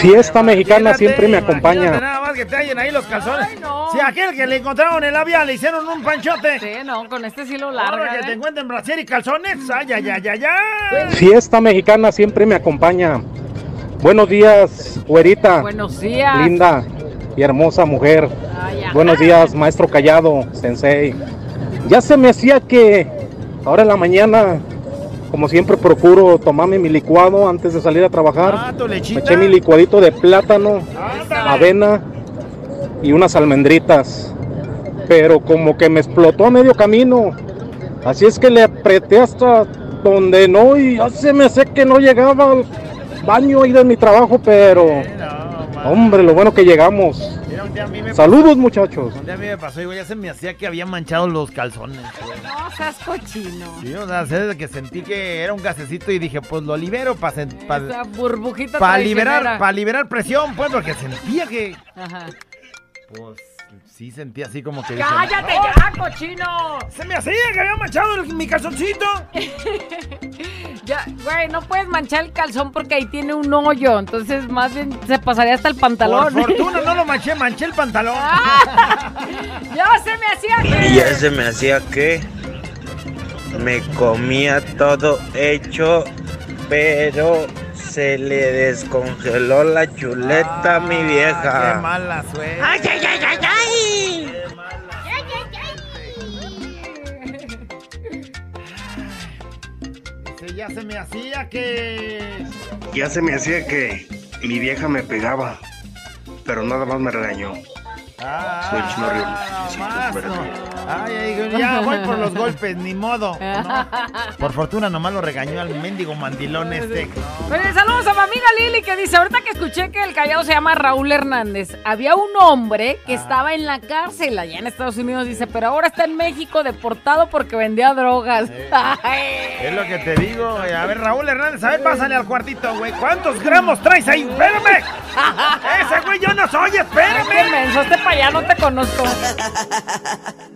Fiesta mexicana siempre me acompaña.
Nada más que te hallen ahí los calzones. Si aquel que le encontraron en la vía le hicieron un panchote.
Sí, no, con este sí lo
Ahora
larga.
que
¿eh?
te encuentren brasier y calzones. Ay, ay, ay, ay, ay.
Fiesta mexicana siempre me acompaña. Buenos días, güerita.
Buenos días.
Linda y hermosa mujer.
Ay.
Buenos días, maestro Callado, sensei. Ya se me hacía que ahora en la mañana, como siempre, procuro tomarme mi licuado antes de salir a trabajar.
Ah,
Me eché mi licuadito de plátano, avena y unas almendritas. Pero como que me explotó a medio camino. Así es que le apreté hasta donde no y ya se me hace que no llegaba al baño ahí de mi trabajo, pero... Hombre, lo bueno que llegamos.
Mira, un día a mí me
Saludos muchachos.
Un día a mí me pasó, igual ya se me hacía que había manchado los calzones. güey.
No seas cochino.
Sí, o sea, desde que sentí que era un gasecito y dije, pues lo libero para
Esa burbujita
para liberar, para liberar presión, pues, porque sentía que,
Ajá.
pues, sí sentía así como que.
¡Cállate
"No,
ya, cochino!
Se me hacía que había manchado el- mi calzoncito. (laughs)
Ya, güey, no puedes manchar el calzón porque ahí tiene un hoyo. Entonces, más bien se pasaría hasta el pantalón.
Por fortuna no lo manché, manché el pantalón. (laughs)
ya se me hacía que.
Y ya se me hacía que me comía todo hecho, pero se le descongeló la chuleta a mi vieja.
Qué mala suerte.
¡Ay, ay, ay, ay, ay!
Ya se me hacía que.
Ya se me hacía que mi vieja me pegaba, pero nada más me regañó. Soy Río. Sí,
más,
espérate.
Ay, ay, ya voy por los golpes, ni modo. ¿no? (laughs) Por fortuna nomás lo regañó al mendigo mandilón este.
Saludos a mi amiga Lili que dice, ahorita que escuché que el callado se llama Raúl Hernández, había un hombre que estaba en la cárcel allá en Estados Unidos, dice, pero ahora está en México deportado porque vendía drogas. (laughs)
Es lo que te digo. güey. A ver, Raúl Hernández, a ver, pásale al cuartito, güey. ¿Cuántos gramos traes ahí? ¡Espérame! (laughs) Ese güey yo no soy,
Ay, qué
espérame.
menso, este para allá no te conozco.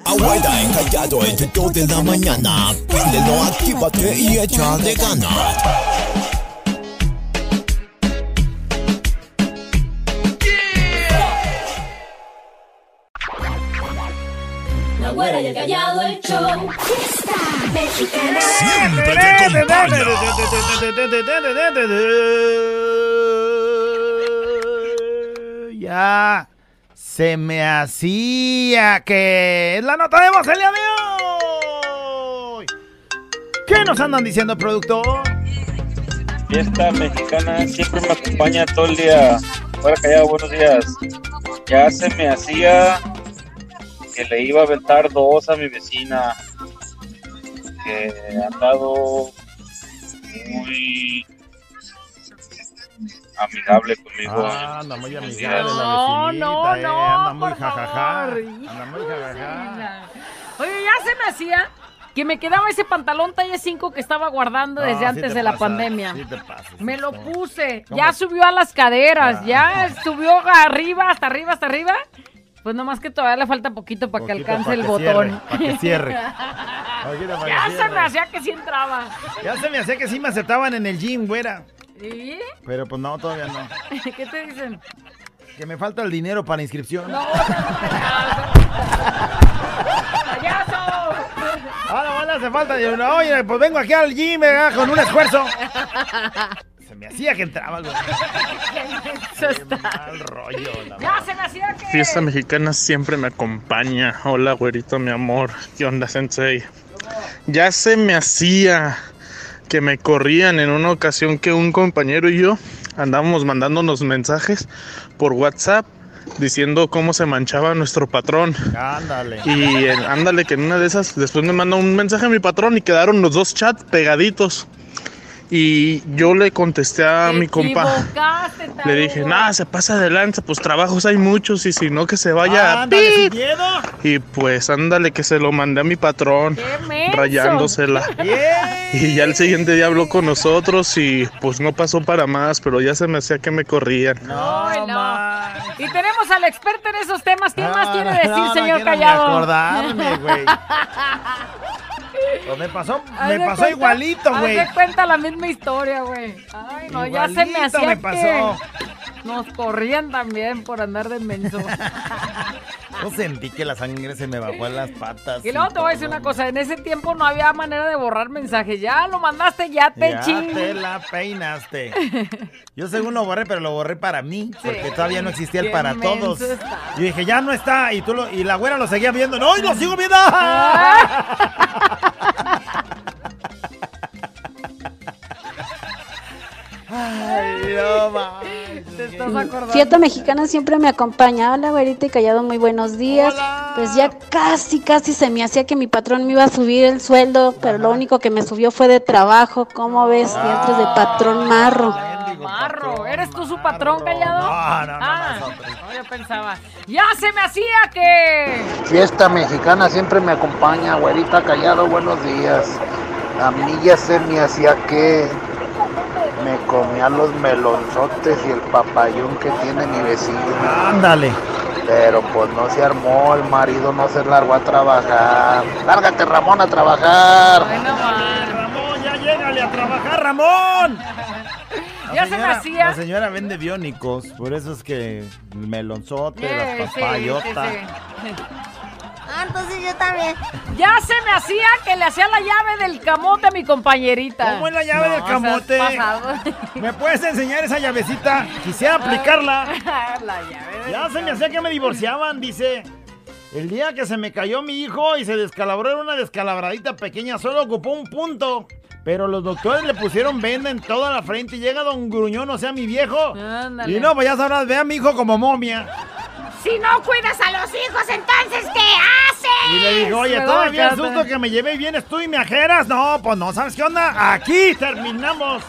Abuela encallado entre 2 de la mañana. Préndelo, actívate y échale ganas.
La güera y el callado el show. Fiesta mexicana.
Siempre te acompaña.
Ya se me hacía que es la nota de voz el día de hoy. ¿Qué nos andan diciendo, productor?
Fiesta mexicana siempre me acompaña todo el día. Callado, buenos días. Ya se me hacía que le iba a aventar dos a mi vecina. Que ha andado muy amigable conmigo.
Ah, anda muy amigable
días.
la
No,
vecinita,
no,
eh,
no,
anda muy jajaja. Anda muy jajaja.
Oye, ya se me hacía que me quedaba ese pantalón talla 5 que estaba guardando
No,
desde
sí
antes
te
de la pandemia.
sí te pasas,
me lo puse,
¿Cómo?
ya subió a las caderas, ya (laughs) subió arriba, hasta arriba, hasta arriba. Pues nomás que todavía le falta poquito para que alcance
pa'
el
que
botón.
cierre, pa' que cierre. (laughs) Pa' que
ya se me hacía que sí entraba.
Ya se me hacía que sí me aceptaban en el gym, güera. Pero pues no, todavía no.
¿Qué te dicen?
Que me falta el dinero para inscripción.
No, ¡Payaso!
Ahora le hace falta. Yo, no, oye, pues vengo aquí al gym ¿verdad? con un esfuerzo. Se me hacía que entraba, güey.
Eso está.
Mal rollo, la
Ya se me hacía que.
Fiesta mexicana siempre me acompaña. Hola, güerito, mi amor. ¿Qué onda, sensei? Ya se me hacía que me corrían en una ocasión que un compañero y yo andábamos mandándonos mensajes por WhatsApp diciendo cómo se manchaba nuestro patrón.
Ándale.
Y en- ándale, que en una de esas, después me manda un mensaje a mi patrón y quedaron los dos chats pegaditos. Y yo le contesté a mi compa. Le dije, nada, se pasa de lanza, pues trabajos hay muchos y si no que se vaya.
Ándale, sin
¡pip!
miedo.
Y pues ándale que se lo mandé a mi patrón, rayándosela. (laughs) Y ya el siguiente día habló con nosotros y pues no pasó para más, pero ya se me hacía que me corrían.
Ay, no. Y tenemos al experto en esos temas. ¿Qué más quiere
no,
decir,
no,
señor
quiero ni
Callado?
acordarme, güey. (laughs) Pues me pasó, me pasó
cuenta-
igualito, güey.
de cuenta la misma historia, güey. Ay, no, ya se me hacía
me pasó.
que nos corrían también por andar de menso. (laughs)
Yo sentí que la sangre se me bajó en las patas.
Y luego te voy a decir una cosa, en ese tiempo no había manera de borrar mensajes. Ya lo mandaste, ya te
Ya
ching.
te la peinaste. Yo según lo borré, pero lo borré para mí, porque todavía no existía el para todos.
está.
Yo dije, ya no está, y tú lo, y la güera lo seguía viendo. ¡No, y lo sigo viendo! (laughs) no mames.
Te estás acordando.
Fiesta mexicana siempre me acompaña. Hola, güerita y callado, muy buenos días. Pues ya casi, casi se me hacía que mi patrón me iba a subir el sueldo, pero lo único que me subió fue de trabajo. ¿Cómo ves? Vientres de patrón marro.
Marro, ¿eres tú su patrón, Callado?
No, no, no,
Ah, no, yo pensaba. Ya se me hacía que...
Fiesta mexicana siempre me acompaña, güerita callado, buenos días. A mí ya se me hacía que me comía los melonzotes y el papayón que tiene mi vecino.
Ándale.
Pero pues no se armó, el marido no se largó a trabajar. Lárgate Ramón a trabajar.
Ramón, ya llégale a trabajar, Ramón. (laughs) La
Ya se hacía.
La señora vende biónicos, por eso es que el melonzote,
Eh,
las
sí,
papayotas.
sí, sí. Ah, entonces yo también. Ya se me hacía que le hacía la llave del camote a mi compañerita.
¿Cómo es la llave
No,
del camote? ¿Me puedes enseñar esa llavecita? Quisiera aplicarla. (laughs)
la llave del
Ya se me hacía que me divorciaban, dice. El día que se me cayó mi hijo y se descalabró era una descalabradita pequeña, solo ocupó un punto. Pero los doctores le pusieron venda en toda la frente y llega don Gruñón, o sea, mi viejo.
Ándale.
Y no, pues ya sabrás, ve a mi hijo como momia.
Si no cuidas a los hijos, entonces ¿qué haces?
Y le digo, oye, todavía el susto que me llevé y vienes tú y me ajeras. No, pues no, ¿sabes qué onda? Aquí terminamos.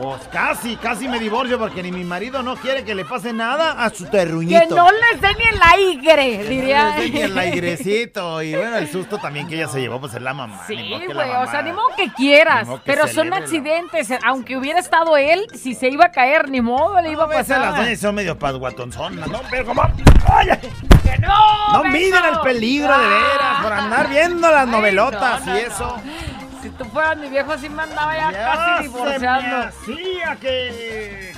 Pues casi, casi me divorcio porque ni mi marido no quiere que le pase nada a su terruñito.
Que no les dé ni el aire, diría.
Que no les dé ni el airecito. Y bueno, el susto también que ella se llevó, pues es la mamá.
Sí, güey, o sea, ni modo que quieras,
Ni modo que
pero son
la-
accidentes, aunque hubiera estado él, si se iba a caer, ni modo, le iba a pasar.
las doñas son medio pasguatonzonas, ¿no? Pero como... ¡Oye!
¡Que no!
No miden el peligro de veras por andar viendo las
Ay,
novelotas
no, no,
y eso.
Tú fueras mi viejo, así me andaba ya,
Ya
casi
se
divorciando.
me hacía que...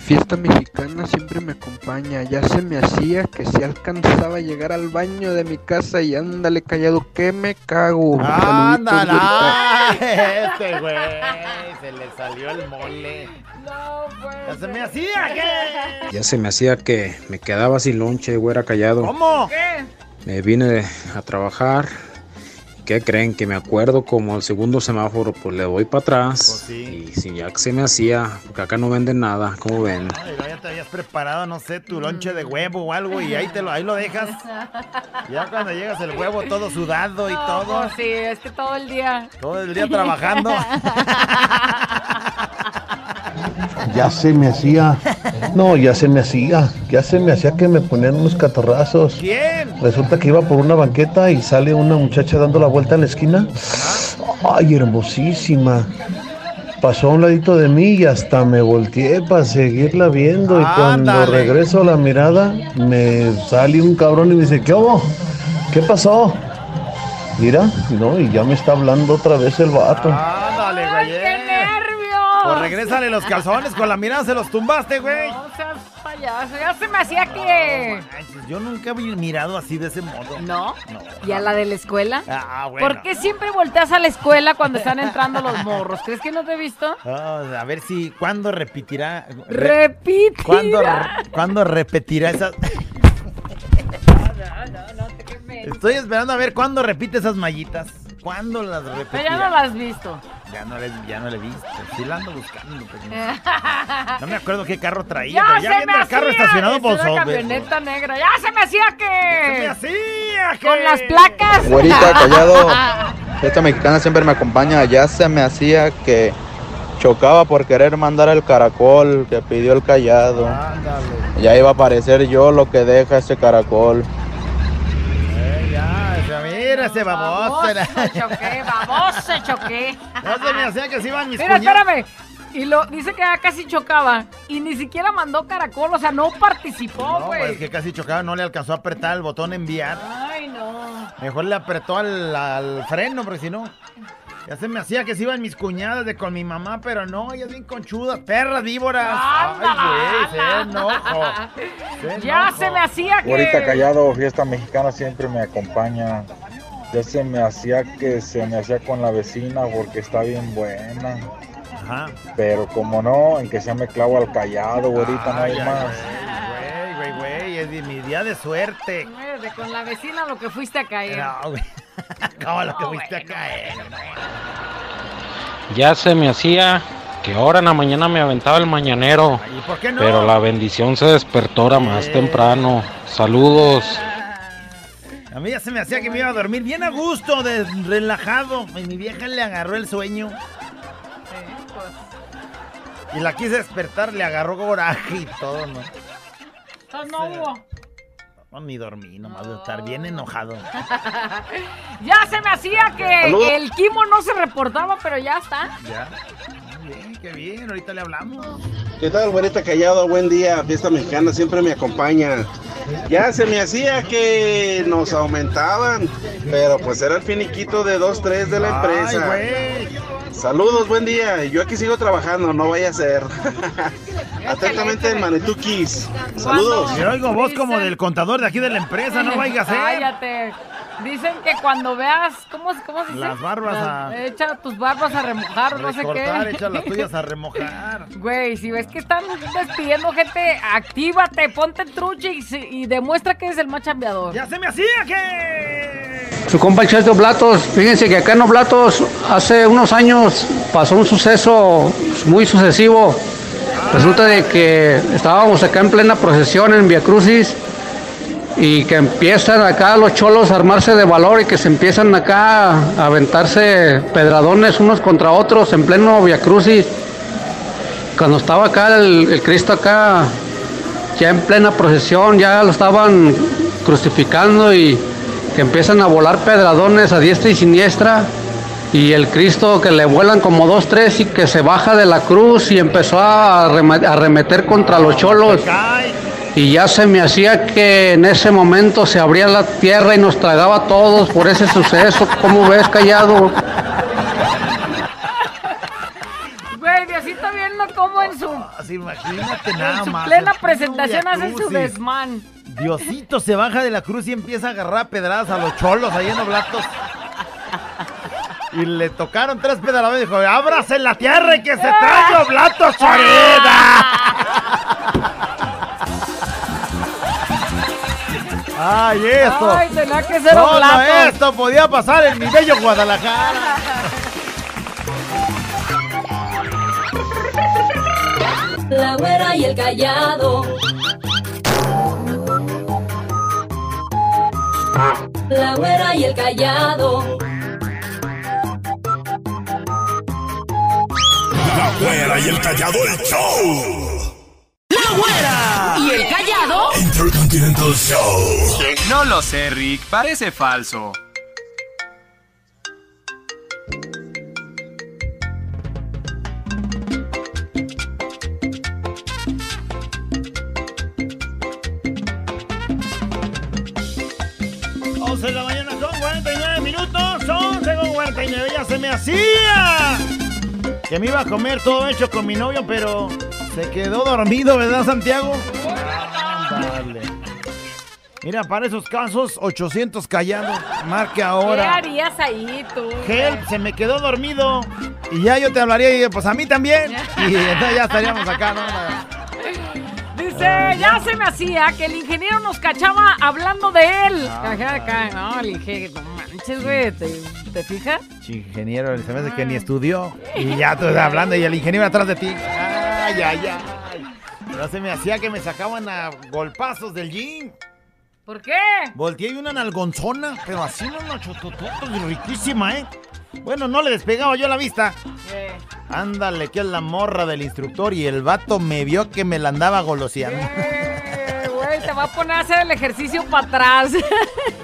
Fiesta mexicana siempre me acompaña. Ya se me hacía que si alcanzaba a llegar al baño de mi casa y ándale callado que me cago.
¡Ándale! ay, Este güey, se le salió el mole. Ya se me hacía que...
Ya se me hacía que me quedaba sin lonche, güera callado.
¿Cómo?
¿Qué?
Me vine a trabajar. ¿Qué creen? Que me acuerdo como el segundo semáforo, pues le voy para atrás. Y si ya que se me hacía, porque acá no venden nada, ¿cómo ven?
Ay, ya te habías preparado, no sé, tu lonche de huevo o algo y ahí te lo, ahí lo dejas. (laughs) Ya cuando llegas el huevo todo sudado y
No,
todo,
pues sí, es que todo el día.
todo el día trabajando. (laughs)
Ya se me hacía. No, ya se me hacía. Ya se me hacía que me ponían unos catorrazos.
¿Quién?
Resulta que iba por una banqueta y sale una muchacha dando la vuelta en la esquina. Ay, hermosísima. Pasó a un ladito de mí y hasta me volteé para seguirla viendo. Y cuando
Ándale.
regreso la mirada, me sale un cabrón y me dice, ¿qué hubo? ¿Qué pasó? Mira, no, y ya me está hablando otra vez el vato.
Ándale, güey. Pues regrésale los calzones, con la mirada se los tumbaste, güey.
No seas payaso, ya se me hacía que...
Manches, Yo nunca había mirado así de ese modo.
¿No?
No.
¿Y a la de la escuela?
Ah, bueno.
¿Por qué siempre volteas a la escuela cuando están entrando los morros? ¿Crees que no te he visto?
Ah, a ver si, ¿cuándo repetirá? re-
Repetirá.
¿Cuándo, re- ¿Cuándo repetirá esas? (laughs) Estoy esperando a ver cuándo repite esas mallitas. ¿Cuándo las
Pero
repetirá?
ya no las has visto.
Ya no le, ya no le visto. Sí la ando buscando. pero no, (laughs) no me acuerdo qué carro traía.
Ya
pero
se
ya
me
viendo el carro
hacía.
estacionado
Es
por
una negra. Ya se me hacía que...
Se me hacía que...
Con las placas.
Güerita, (laughs) callado. Esta mexicana siempre me acompaña. Ya se me hacía que
chocaba por querer mandar el caracol que pidió el callado. Ya iba a aparecer yo lo que deja ese caracol.
Eh, ya, ese- mira ese baboso.
Baboso choqué, baboso choqué.
No se me hacía que se iban mis
Mira,
cuñados.
espérame. Y lo dice que ya casi chocaba. Y ni siquiera mandó caracol, o sea, no participó,
No,
güey.
pues, es que casi chocaba, no le alcanzó a apretar el botón enviar.
Ay, no.
Mejor le apretó al, al freno, porque si no. Ya se me hacía que se iban mis cuñadas de con mi mamá, pero no, ellas bien conchudas, perras víboras. Ay, güey, se enojo. Se
Ya
enojo.
se me hacía que.
Ahorita callado, fiesta mexicana siempre me acompaña. Ya se me hacía que se me hacía con la vecina porque está bien buena.
Ajá.
Pero como no, en que se me clavo al callado, ahorita no hay
Ay, ay,
más.
Güey, güey, güey, es de mi día de suerte.
De con la vecina lo que fuiste a caer.
No, güey. (laughs) ¿Cómo lo que fuiste a caer?
Ya se me hacía que ahora en la mañana me aventaba el mañanero.
¿Y por qué no?
Pero la bendición se despertó ahora más temprano. Saludos.
A mí ya se me hacía que me iba a dormir bien a gusto, de, relajado. Y mi vieja le agarró el sueño. Y la quise despertar, le agarró coraje y todo, ¿no?
Entonces no hubo.
No, ni dormí, nomás de estar bien enojado. (laughs)
Ya se me hacía que el Kimo no se reportaba, pero ya está.
Ya. Bien, qué bien, ahorita le hablamos.
¿Qué tal, güerita callado? Buen día, fiesta mexicana siempre me acompaña. Ya se me hacía que nos aumentaban, pero pues era el finiquito de 2, 3 de la
Ay,
empresa. Saludos, buen día. Yo aquí sigo trabajando, no vaya a ser. (laughs) Atentamente, Manetukis. Saludos.
Yo oigo voz como del contador de aquí de la empresa, no vaya a ser.
Cállate. Dicen que cuando veas, ¿cómo, cómo se dice?
Las barbas a-
Echa tus barbas a remojar, no sé qué.
echa las tuyas a remojar. (laughs)
Güey, si ves que están despidiendo gente, actívate, ponte truche y, demuestra que eres el más chambeador.
¡Ya se me hacía que!
Su compa el chef de Oblatos, fíjense que acá en Oblatos hace unos años pasó un suceso muy sucesivo. Resulta de que estábamos acá en plena procesión en Via Crucis y que empiezan acá los cholos a armarse de valor y que se empiezan acá a aventarse pedradones unos contra otros en pleno Via Crucis. Cuando estaba acá el, el Cristo acá ya en plena procesión, ya lo estaban crucificando y que empiezan a volar pedradones a diestra y siniestra y el Cristo que le vuelan como dos, tres y que se baja de la cruz y empezó a arremeter contra los cholos. Y ya se me hacía que en ese momento se abría la tierra y nos tragaba a todos por ese suceso. ¿Cómo ves, callado?
Güey, Diosito viendo cómo en su,
imagínate nada
en su
más.
plena presentación hacen su desmán.
Diosito se baja de la cruz y empieza a agarrar pedradas a los cholos ahí en Oblatos. Y le tocaron tres pedaladas y dijo, ábrase la tierra y que se traiga Oblatos, chorida. (laughs) Ay, esto.
Ay, tenía que ser
Solo
Oblatos.
esto podía pasar en mi bello Guadalajara.
La güera y el callado. La güera y el callado.
La güera y el callado, el show.
¡La güera! ¿Y el callado?
Intercontinental Show.
No lo sé, Rick. Parece falso.
Once de la mañana con 49 minutos. 11 con 49. Ya se me hacía. Que me iba a comer todo hecho con mi novio, pero se quedó dormido, ¿verdad, Santiago? Mira, para esos casos, 800 callados. Marque
¿Qué
ahora.
harías ahí tú?
Help, se me quedó dormido. Y ya yo te hablaría y pues a mí también. Y entonces ya estaríamos acá, ¿no?
Dice, ya se me hacía que el ingeniero nos cachaba hablando de él.
Ah.
Acá, acá, no, el ingeniero, no manches, güey, ¿te, te fijas?
Sí, ingeniero, se me hace que ni estudió. Y ya tú estás hablando y el ingeniero atrás de ti. Ay, ay, ay. Pero se me hacía que me sacaban a golpazos del gym.
¿Por qué?
Volteé y una nalgonzona, pero así no, no, chotototo, riquísima, ¿eh? Bueno, no le despegaba yo la vista. Ándale, que es la morra del instructor y el vato me vio que me la andaba goloseando.
Te va a poner a hacer el ejercicio para atrás. (laughs)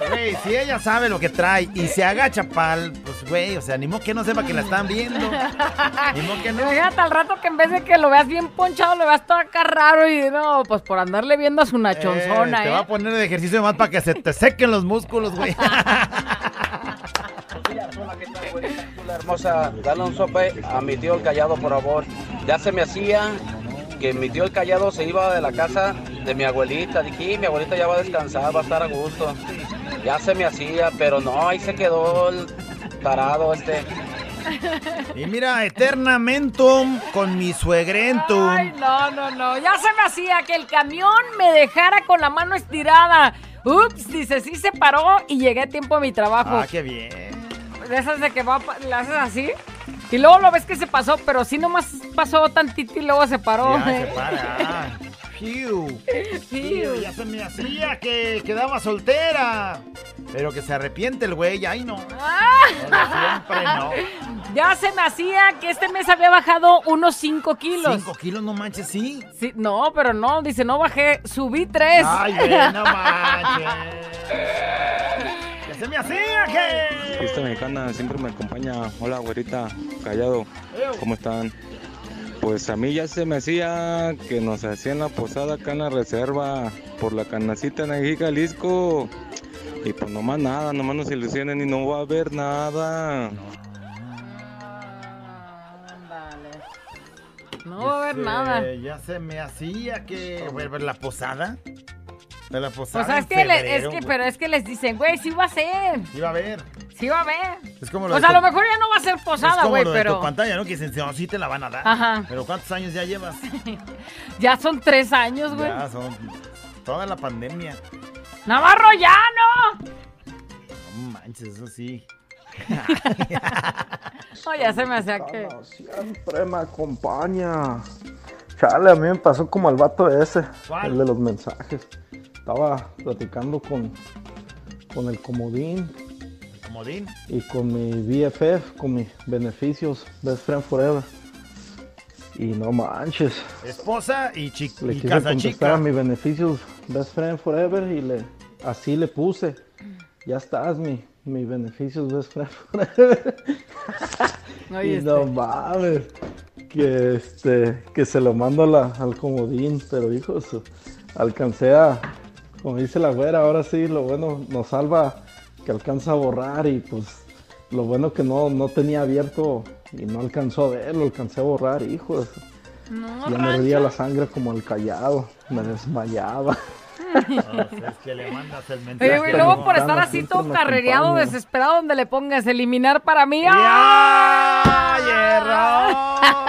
Güey, si ella sabe lo que trae y se agacha pal, pues güey, o sea, ni modo que no sepa que la están viendo. Ni modo que no.
Fíjate al rato que en vez de que lo veas bien ponchado, lo veas todo acá raro y no, pues por andarle viendo a su nachonzona,
Eh, te
¿eh?
va a poner de ejercicio más para que se te sequen los músculos, güey. (laughs)
Chula hermosa, dale un sope a mi tío el callado, por favor. Ya se me hacía que mi tío el callado se iba de la casa de mi abuelita. Dije, mi abuelita ya va a descansar, va a estar a gusto. Ya se me hacía, pero no, ahí se quedó el tarado este.
Y mira, Eternamentum con mi suegrentum.
Ay, no, no, no. Ya se me hacía que el camión me dejara con la mano estirada. Ups, dice, sí se paró y llegué a tiempo a mi trabajo.
Ah, qué bien.
De esas de que va, le haces así. Y luego lo ves que se pasó, pero sí nomás pasó tantito y luego se paró.
Ya se
¿eh?
para. ah. Fiu.
Fiu.
Ya se me hacía que quedaba soltera. Pero que se arrepiente el güey. Ay, no.
Ah.
Siempre no. (laughs)
Ya se me hacía que este mes había bajado unos 5 kilos.
¿Cinco kilos? No manches, sí.
Sí, no, pero no, dice, no bajé, subí 3.
Ay, no (laughs) manches. Ya se me hacía que.
Fiesta mexicana siempre me acompaña. Hola, güerita, callado. ¿Cómo están? Pues a mí ya se me hacía que nos hacían la posada acá en la reserva por la canacita en Ají, Jalisco. Y pues nomás nada, nomás nos ilusionen y no va a haber nada.
No va a haber
Este,
nada.
Ya se me hacía que. Güey, ¿La posada? De la posada.
O sea, es que,
febrero,
es que, pero es que les dicen, güey, sí va a ser.
Sí va a haber.
Sí va a haber.
Es como lo
O
de
sea, a lo mejor ya no va a ser posada, güey,
de
pero
tu pantalla, ¿no? Que dicen, no, sí te la van a dar.
Ajá.
Pero ¿cuántos años ya llevas? (laughs)
ya son tres años, güey.
Ya son toda la pandemia.
Navarro, ya no.
No manches, eso sí. (laughs)
No, ya se me hacía que.
Siempre me acompaña. Chale, a mí me pasó como al vato ese,
¿Cuál?
el de los mensajes. Estaba platicando con, con el comodín
Comodín.
y con mi BFF, con mis beneficios, Best Friend Forever. Y no manches,
Esposa y, chi
le
y
quise
casa
contestar a
chica.
mis beneficios Best Friend Forever y le así le puse. Ya estás, mi, mi beneficios Best Friend (laughs) Forever.
Oye,
y no mames. Que este, que se lo mando a la- al comodín, pero hijo, su- alcancé a, como dice la güera, ahora sí, lo bueno nos salva que alcanza a borrar y pues lo bueno que no, no tenía abierto y no alcanzó a verlo, alcancé a borrar, hijos.
No,
Ya me ardía la sangre como el callado, me desmayaba.
es que le mandas el mensaje.
Oye, güey, luego por estar así todo carrereado, desesperado, donde le pongas eliminar para mí.
¡Ay, error! Ya se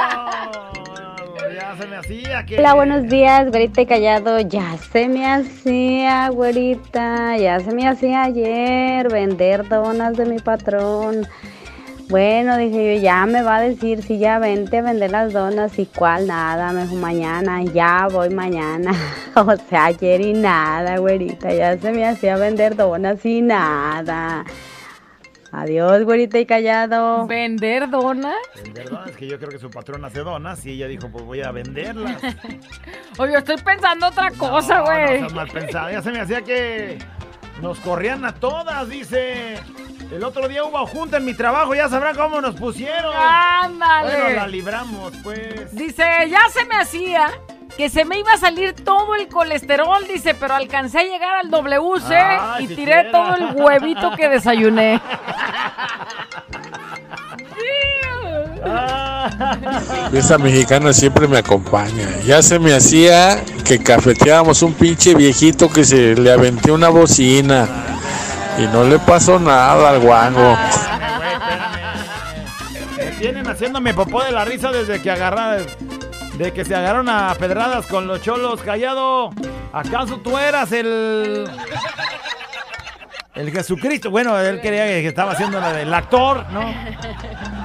Hola, buenos días, güerita y callado. Ya se me hacía, güerita. Ya se me hacía ayer vender donas de mi patrón. Bueno, dije yo, ya me va a decir si ya vente a vender las donas y cuál nada. Me dijo, mañana, ya voy mañana. (laughs) o sea, ayer y nada, güerita. Ya se me hacía vender donas y nada. Adiós, güerita y callado.
¿Vender donas?
Vender donas, que yo creo que su patrón hace donas y ella dijo, pues voy a venderlas. (laughs)
Oye, estoy pensando otra cosa, güey.
No, mal pensada. Ya se me hacía que nos corrían a todas, dice. El otro día hubo junta en mi trabajo, ya sabrán cómo nos pusieron.
Ándale.
Bueno, la libramos, pues.
Dice, ya se me hacía que se me iba a salir todo el colesterol, dice, pero alcancé a llegar al WC
Ay,
y tiré todo el huevito que desayuné. (laughs) (laughs)
Esta mexicana siempre me acompaña. Ya se me hacía que cafeteábamos un pinche viejito que se le aventé una bocina y no le pasó nada al guango.
Me tienen haciéndome popó de la risa desde que agarraron. De que se agarraron a pedradas con los cholos. Callado. ¿Acaso tú eras el. El Jesucristo? Bueno, él quería que estaba haciendo la del actor, ¿no?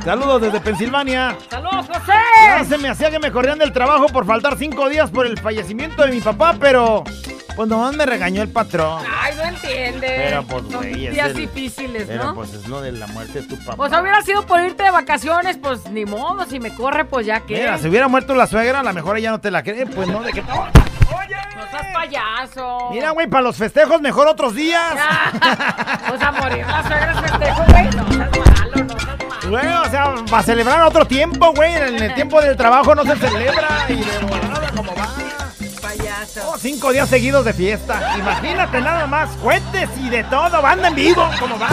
Saludos desde Pensilvania.
¡Saludos, José!
Ya se me hacía que me corrían del trabajo por faltar cinco días por el fallecimiento de mi papá, pero Pues nomás me regañó el patrón.
Ay, no entiende.
Pero, pues, güey, es
días
el-
difíciles,
Pero
¿no?
pues es lo de la muerte de tu papá.
Pues hubiera sido por irte de vacaciones, pues ni modo, si me corre, pues ya que.
Mira, si hubiera muerto la suegra, a lo mejor ella no te la cree, pues no, de que...
No seas payaso.
Mira, güey, para los festejos mejor otros días. (laughs)
Pues a morir la suegra es festejo, güey. No seas
Güey, o sea, para celebrar otro tiempo, güey. En el tiempo del trabajo no se celebra y de volada como va.
Payaso.
Oh, cinco días seguidos de fiesta. Imagínate nada más, cuentes y de todo, banda en vivo, como va.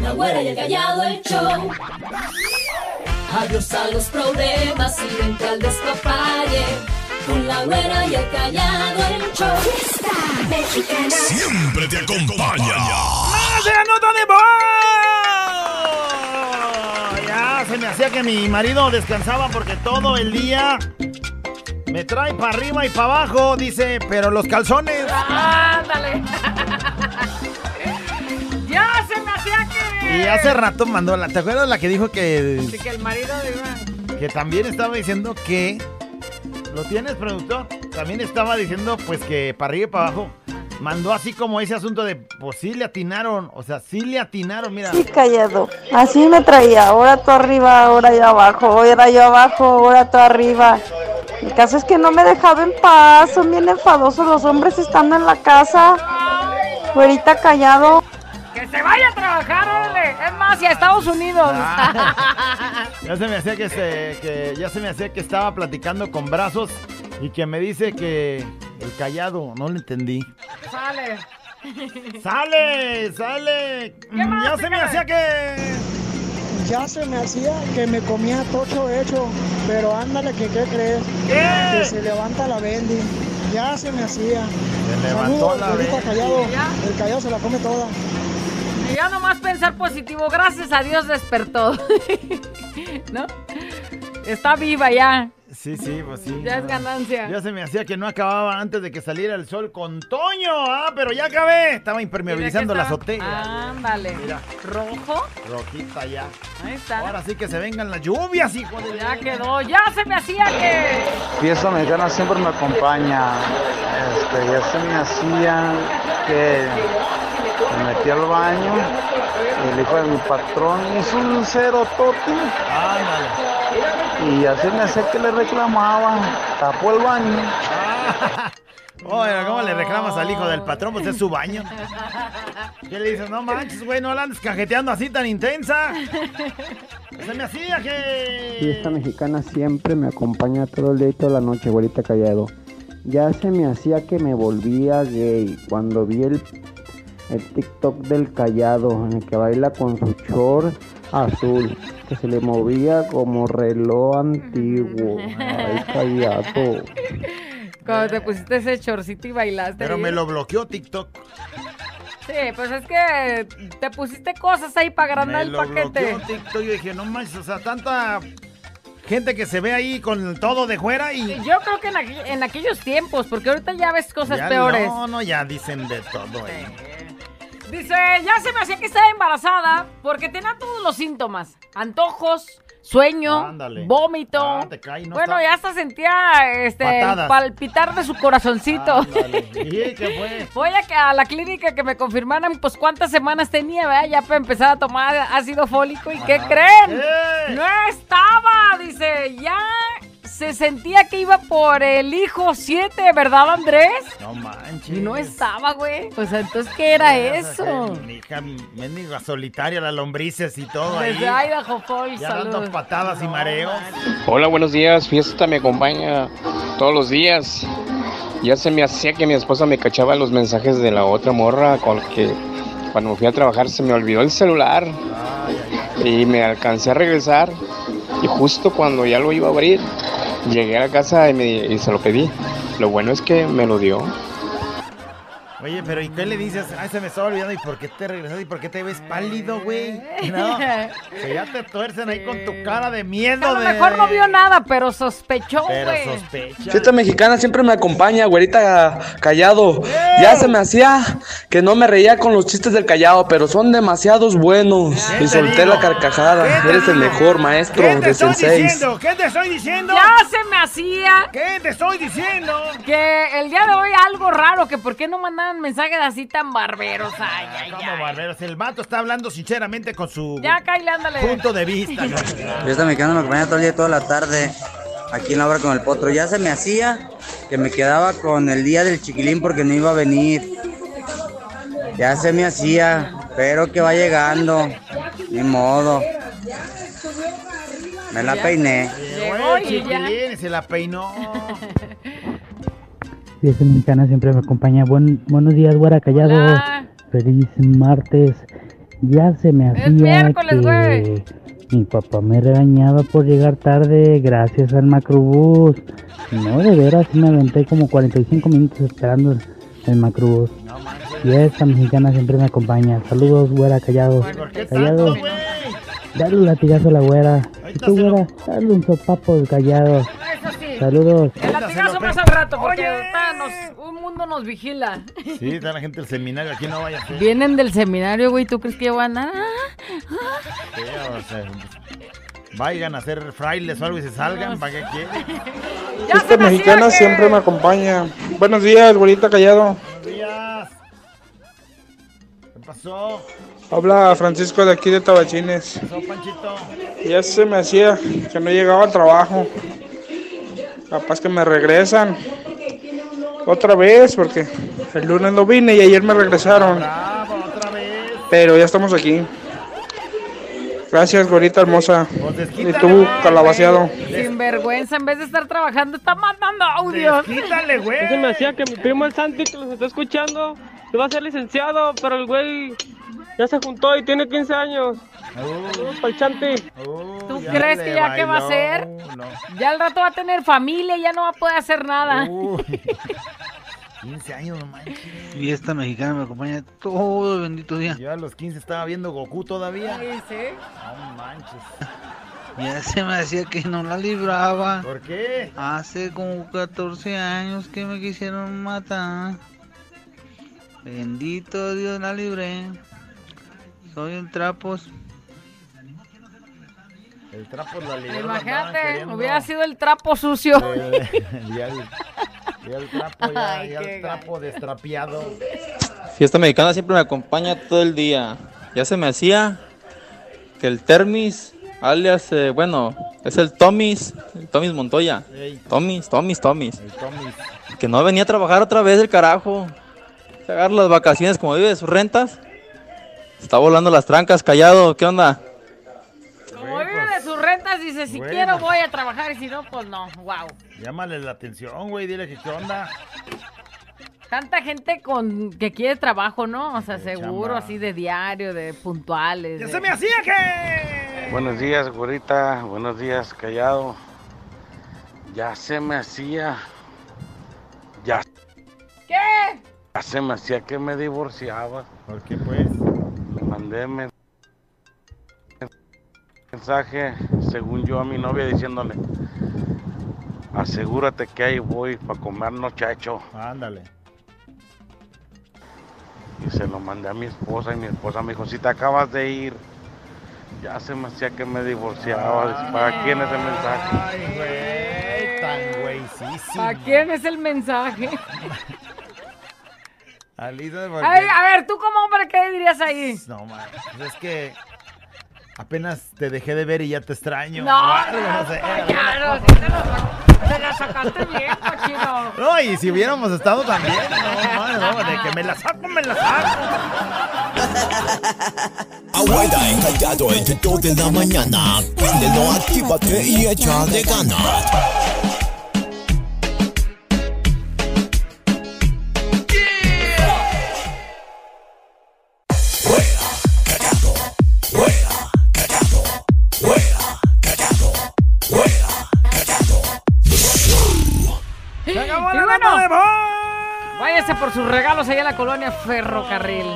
La güera y el callado el show. Adiós a los problemas y vente al despapalle. Con la güera y el callado el show.
Siempre te acompaña.
¡Más de la nota de voz! Ya se me hacía que mi marido descansaba porque todo el día me trae para arriba y para abajo, dice, pero los calzones.
Ándale. (laughs) ya se me hacía que.
Y hace rato mandó la. ¿Te acuerdas la que dijo que,
Sí, que el marido de una.
que también estaba diciendo que. ¿Lo tienes, productor? También estaba diciendo, pues, que para arriba y para abajo. Mandó así como ese asunto de, pues sí le atinaron. O sea, sí le atinaron, mira.
Sí, callado. Así me traía. Ahora tú arriba, ahora yo abajo. Ahora yo abajo, ahora tú arriba. El caso es que no me dejaba en paz. Son bien enfadosos los hombres estando en la casa. Ahorita callado.
Que se vaya a trabajar, órale. Es más, y a Estados Unidos.
Ah. (laughs) Ya se me hacía que se, que ya se me hacía que estaba platicando con brazos y que me dice que el callado, no lo entendí.
Sale.
¡Sale! ¡Sale!
más,
Ya se me hacía que.
Ya se me hacía que me comía tocho hecho, pero ándale, que qué crees?
¿Qué?
Que se levanta la Bendy. Ya se me hacía.
Se levantó
Saludos,
la Bendy.
callado. El callado se la come toda.
Ya nomás pensar positivo, gracias a Dios despertó. (laughs) ¿No? Está viva ya.
Sí, sí, pues sí.
Ya es ganancia.
Ya se me hacía que no acababa antes de que saliera el sol con Toño. Ah, pero ya acabé. Estaba impermeabilizando la azotea.
Ándale.
Mira.
Rojo.
Rojita ya.
Ahí está.
Ahora sí que se vengan las lluvias, hijo de.
Ya quedó. Ya se me hacía que.
Fiesta mexicana siempre me acompaña. Este, ya se me hacía que me metí al baño. El hijo de mi patrón hizo un cero tote. Y así me hacía que le reclamaba. Tapó el baño. (laughs)
Oye, ¿cómo le reclamas al hijo del patrón? Pues es su baño. ¿Qué le dices? No manches, güey, no la andes cajeteando así tan intensa. Se me hacía que.
Fiesta mexicana siempre me acompaña todo el día y toda la noche, güerita callado. Ya se me hacía que me volvía gay cuando vi el, el TikTok del callado en el que baila con su short azul, que se le movía como reloj antiguo. Ay, callado.
Cuando te pusiste ese chorcito y bailaste.
Pero me lo bloqueó TikTok.
Sí, pues es que te pusiste cosas ahí para agrandar
Me
el
lo
paquete.
bloqueó TikTok. Yo dije, no manches, o sea, tanta gente que se ve ahí con todo de fuera y.
Yo creo que en, aqu- en aquellos tiempos, porque ahorita ya ves cosas
Ya
peores.
No, no, ya dicen de todo. eh.
Dice, ya se me hacía que estaba embarazada porque tenía todos los síntomas. Antojos, sueño,
Ándale.
vómito.
Ah, te cae, no
bueno,
está-
ya hasta sentía este
Patadas.
palpitar de su corazoncito.
¿Y qué fue? (laughs)
Voy a, a la clínica que me confirmaran pues cuántas semanas tenía, ¿verdad? Ya para empezar a tomar ácido fólico. ¿Y qué creen? No estaba, dice, ya se sentía que iba por el hijo 7, ¿verdad, Andrés?
No manches.
Y no estaba, güey. O sea, entonces, ¿qué era eso?
Mi hija, mendiga solitaria, las lombrices y todo ahí.
Desde Idaho Falls,
Ya dando
saludos.
patadas y mareos.
Hola, buenos días. Fiesta me acompaña todos los días. Ya se me hacía que mi esposa me cachaba los mensajes de la otra morra con que cuando me fui a trabajar se me olvidó el celular y me alcancé a regresar y justo cuando ya lo iba a abrir llegué a la casa y, me- y se lo pedí. Lo bueno es que me lo dio.
Oye, pero ¿y qué le dices? Ay, se me estaba olvidando. ¿Y por qué te regresaste? ¿Y por qué te ves pálido, güey? No. (laughs) Que ya te tuercen ahí con tu cara de miedo.
A lo
de-
mejor no vio nada, pero sospechó,
Pero
güey.
sospecha.
Fiesta mexicana siempre me acompaña, güerita callado. Ya se me hacía que no me reía con los chistes del callado, pero son demasiados buenos. Y solté la carcajada. Eres el mejor maestro
¿Qué te
de
estoy
Sensei.
diciendo? ¿Qué te estoy diciendo?
Ya se me hacía.
¿Qué te estoy diciendo?
Que el día de hoy algo raro, que por qué no mensajes así tan barberos. Ay, ay,
Como
ay.
barberos. El vato está hablando sinceramente con su
Ya, Kyle, ándale.
punto de vista.
Fiesta mexicana me acompaña todo el día, toda la tarde, aquí en la obra con el potro. Ya se me hacía que me quedaba con el día del chiquilín porque no iba a venir. Ya se me hacía, pero que va llegando. Ni modo. Me la peiné.
Llegó el chiquilín y se la peinó. (laughs)
Fiesta mexicana siempre me acompaña. Buen, buenos días, güera callado.
Hola.
Feliz martes. Ya se me hacía que mi papá me regañaba por llegar tarde gracias al macrobús. No, de veras, sí me aventé como 45 minutos esperando el, el macrobús. Fiesta mexicana siempre me acompaña. Saludos, güera callado. Callado. Dale un latigazo a la güera. Y tú, güera, dale un sopapo al callado. Saludos.
El latigazo más al rato, porque nos- un mundo nos vigila.
Sí, está la gente del seminario. Aquí no vaya a ser.
Vienen del seminario, güey. ¿Tú crees que van a.?
Sí, o sea, vayan a hacer frailes o algo y se salgan. ¿Para qué quieren?
Fiesta mexicana siempre me acompaña. Buenos días, güerita callado.
Buenos días. ¿Qué pasó?
Habla Francisco de aquí de Tabachines.
¿Qué pasó, Panchito?
Ya se me hacía que no llegaba al trabajo. Capaz que me regresan. Otra vez, porque el lunes no vine y ayer me regresaron. Pero ya estamos aquí. Gracias, güerita hermosa. Y tú, calabaceado.
Sin vergüenza, en vez de estar trabajando, está mandando audio.
Quítale, güey.
Ya se me hacía que mi primo el Santi, que los está escuchando, iba a ser licenciado, pero el güey ya se juntó y tiene 15 años. Pa'l Chanti.
¿Tú crees que ya qué va a hacer? Ya al rato va a tener familia y ya no va a poder hacer nada.
15 (laughs) años, no manches.
Fiesta mexicana me acompaña todo el bendito día.
Yo a los 15 estaba viendo Goku todavía.
Sí, sí.
No manches. (laughs)
Ya se me hacía que no la libraba.
¿Por qué?
Hace como 14 años que me quisieron matar. Bendito Dios la libré. Soy un trapos.
El trapo la.
Imagínate, hubiera sido el trapo sucio.
ya, el, ya el trapo, ya,
Ay,
el trapo destrapiado.
Fiesta mexicana siempre me acompaña todo el día. Ya se me hacía que el Termis, alias, eh, bueno, es el Tomis, el Tomis Montoya. Tomis, Tomis, Tomis.
El Tomis.
Que no venía a trabajar otra vez el carajo. Se agarra las vacaciones como vive de sus rentas. Está volando las trancas, callado. ¿Qué onda?
Como dice, si quiero voy a trabajar y si no, pues no. Wow.
Llámale la atención, güey. Dile que qué onda.
Tanta gente con que quiere trabajo, ¿no? O sea,
De
seguro,
chamba.
así de diario, de puntuales.
¡Ya
de-
se me hacía que!
Buenos días, güerita. Buenos días, callado. Ya se me hacía. Ya,
¿Qué?
ya se me hacía que me divorciaba.
¿Por qué, pues?
Le mandé mensaje, según yo, a mi novia diciéndole: Asegúrate que ahí voy para comernos chacho.
Ándale.
Y se lo mandé a mi esposa y mi esposa me dijo, si te acabas de ir, ya se me hacía que me divorciaba. ¿Para quién es el mensaje?
Ay, güey. Tan güeyísimo.
¿Para quién es el mensaje? (laughs)
Alisa, porque-
Ay, a ver, tú como hombre, ¿qué dirías ahí?
No, man. pues es que apenas te dejé de ver y ya te extraño.
No,
O algo, no sé.
Ya, no, sí te la, te la sacaste bien, cochino.
No, y si hubiéramos estado también, no, man, no, de que me la saco, me la saco.
Abuela encallado 2 de la mañana. Préndelo, actívate y ganas.
¡Se acabó
Y
la
bueno,
nota de voz!
Por sus regalos allá en la colonia Ferrocarril.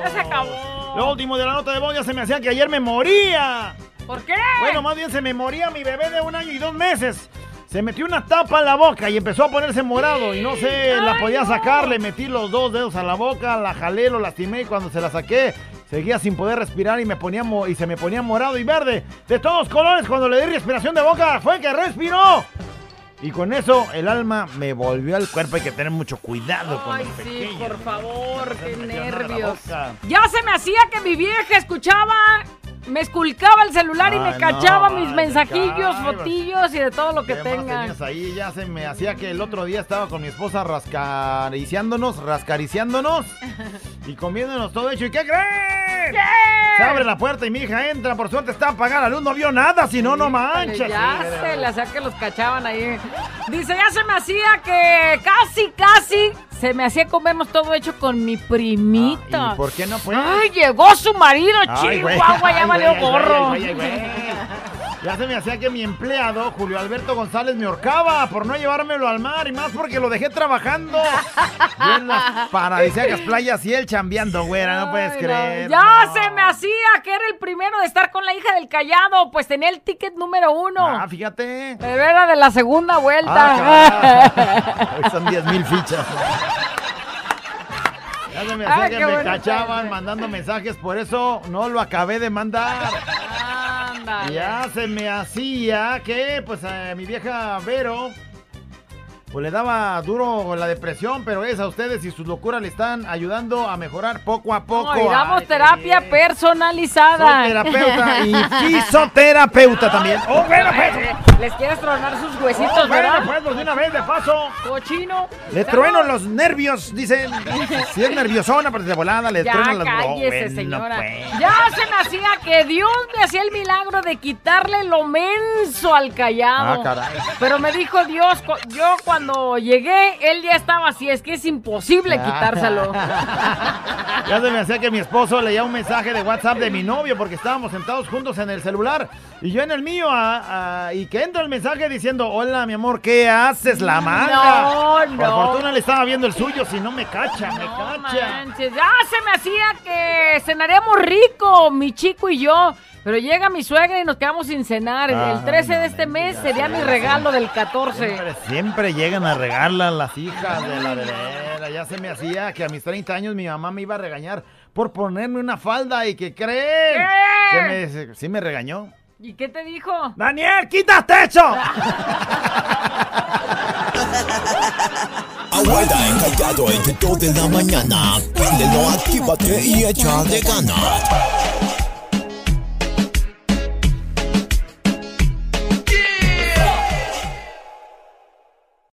Ya se acabó.
Lo último de la nota de voz ya se me hacía que ayer me moría.
¿Por qué?
Bueno, más bien se me moría mi bebé de un año y dos meses. Se metió una tapa en la boca y empezó a ponerse morado y no sé, la podía sacar, le metí los dos dedos a la boca, la jalé, lo lastimé y cuando se la saqué seguía sin poder respirar y me ponía y se me ponía morado y verde de todos colores cuando le di respiración de boca fue que respiró. Y con eso el alma me volvió al cuerpo, hay que tener mucho cuidado con
Ay,
los
sí,
pequeños.
por favor, qué nervios. Ya se me hacía que mi vieja escuchaba, me esculcaba el celular y me cachaba
no,
mis
vale,
mensajillos, fotillos y de todo lo que
¿Qué
tengan.
ahí? Ya se me hacía que el otro día estaba con mi esposa rascariciándonos, rascariciándonos (laughs) y comiéndonos todo hecho. ¿Y qué creen? Se abre la puerta y mi hija entra. Por suerte está apagada la luz. No vio nada, si no, no manches.
Ya
Sí,
se le hacía que los cachaban ahí. Dice, ya se me hacía que casi, casi se me hacía comernos todo hecho con mi primita.
Ah, ¿Y por qué no fue?
Ay, llegó su marido,
Ay, güey.
Chihuahua, ya
Ay,
valió gorro.
güey, güey. Ya se me hacía que mi empleado, Julio Alberto González, me ahorcaba por no llevármelo al mar y más porque lo dejé trabajando. Yo en las paradisíacas playas y él chambeando, güera, no puedes
Ay, no.
creer.
Ya se me hacía que era el primero de estar con la hija del callado, pues tenía el ticket número uno.
Ah, fíjate.
Pero era de la segunda vuelta.
Ah. (laughs) Hoy son 10 mil fichas. Ya se me hacía
Ay,
que me cachaban mandando mensajes, por eso no lo acabé de mandar. Ya se me hacía que, pues, a mi vieja Vero, pues le daba duro con la depresión, pero es a ustedes y sus locuras le están ayudando a mejorar poco a poco.
No, y damos
Ay,
terapia personalizada.
Soy terapeuta y (laughs) fisioterapeuta también. ¡Oh, bueno, pues!
Les quieres tronar sus huesitos,
Oh,
¿verdad?
pues, pues, de una vez, de paso.
Cochino.
Le trueno los nervios, dicen. Si es nerviosona, pues de volada, le
Ya
trueno los
cállese,
bueno,
señora.
pues.
Ya se me hacía que Dios me hacía el milagro de quitarle lo menso al callado.
Ah, caray.
Pero me dijo Dios, yo cuando llegué, él ya estaba así, es que es imposible quitárselo. (laughs)
Ya se me hacía que mi esposo leía un mensaje de WhatsApp de mi novio porque estábamos sentados juntos en el celular y yo en el mío ah, ah, y que entra el mensaje diciendo, hola mi amor, ¿qué haces la manga?
No,
Por
no.
fortuna le estaba viendo el suyo, si no me cacha, me cacha.
manches, ya se me hacía que cenaríamos rico, mi chico y yo. Pero llega mi suegra y nos quedamos sin cenar.
Ah,
el 13 de este mes sería mi regalo del 14.
Siempre, siempre llegan a regarla las hijas de la vereda. Ya se me hacía que a mis 30 años mi mamá me iba a regañar por ponerme una falda y que creen.
¿Qué?
Que me, sí me regañó.
¿Y qué te dijo?
Daniel, quita techo. (laughs)
Abuela encallado 2 de la mañana. Actívate y echa de ganas.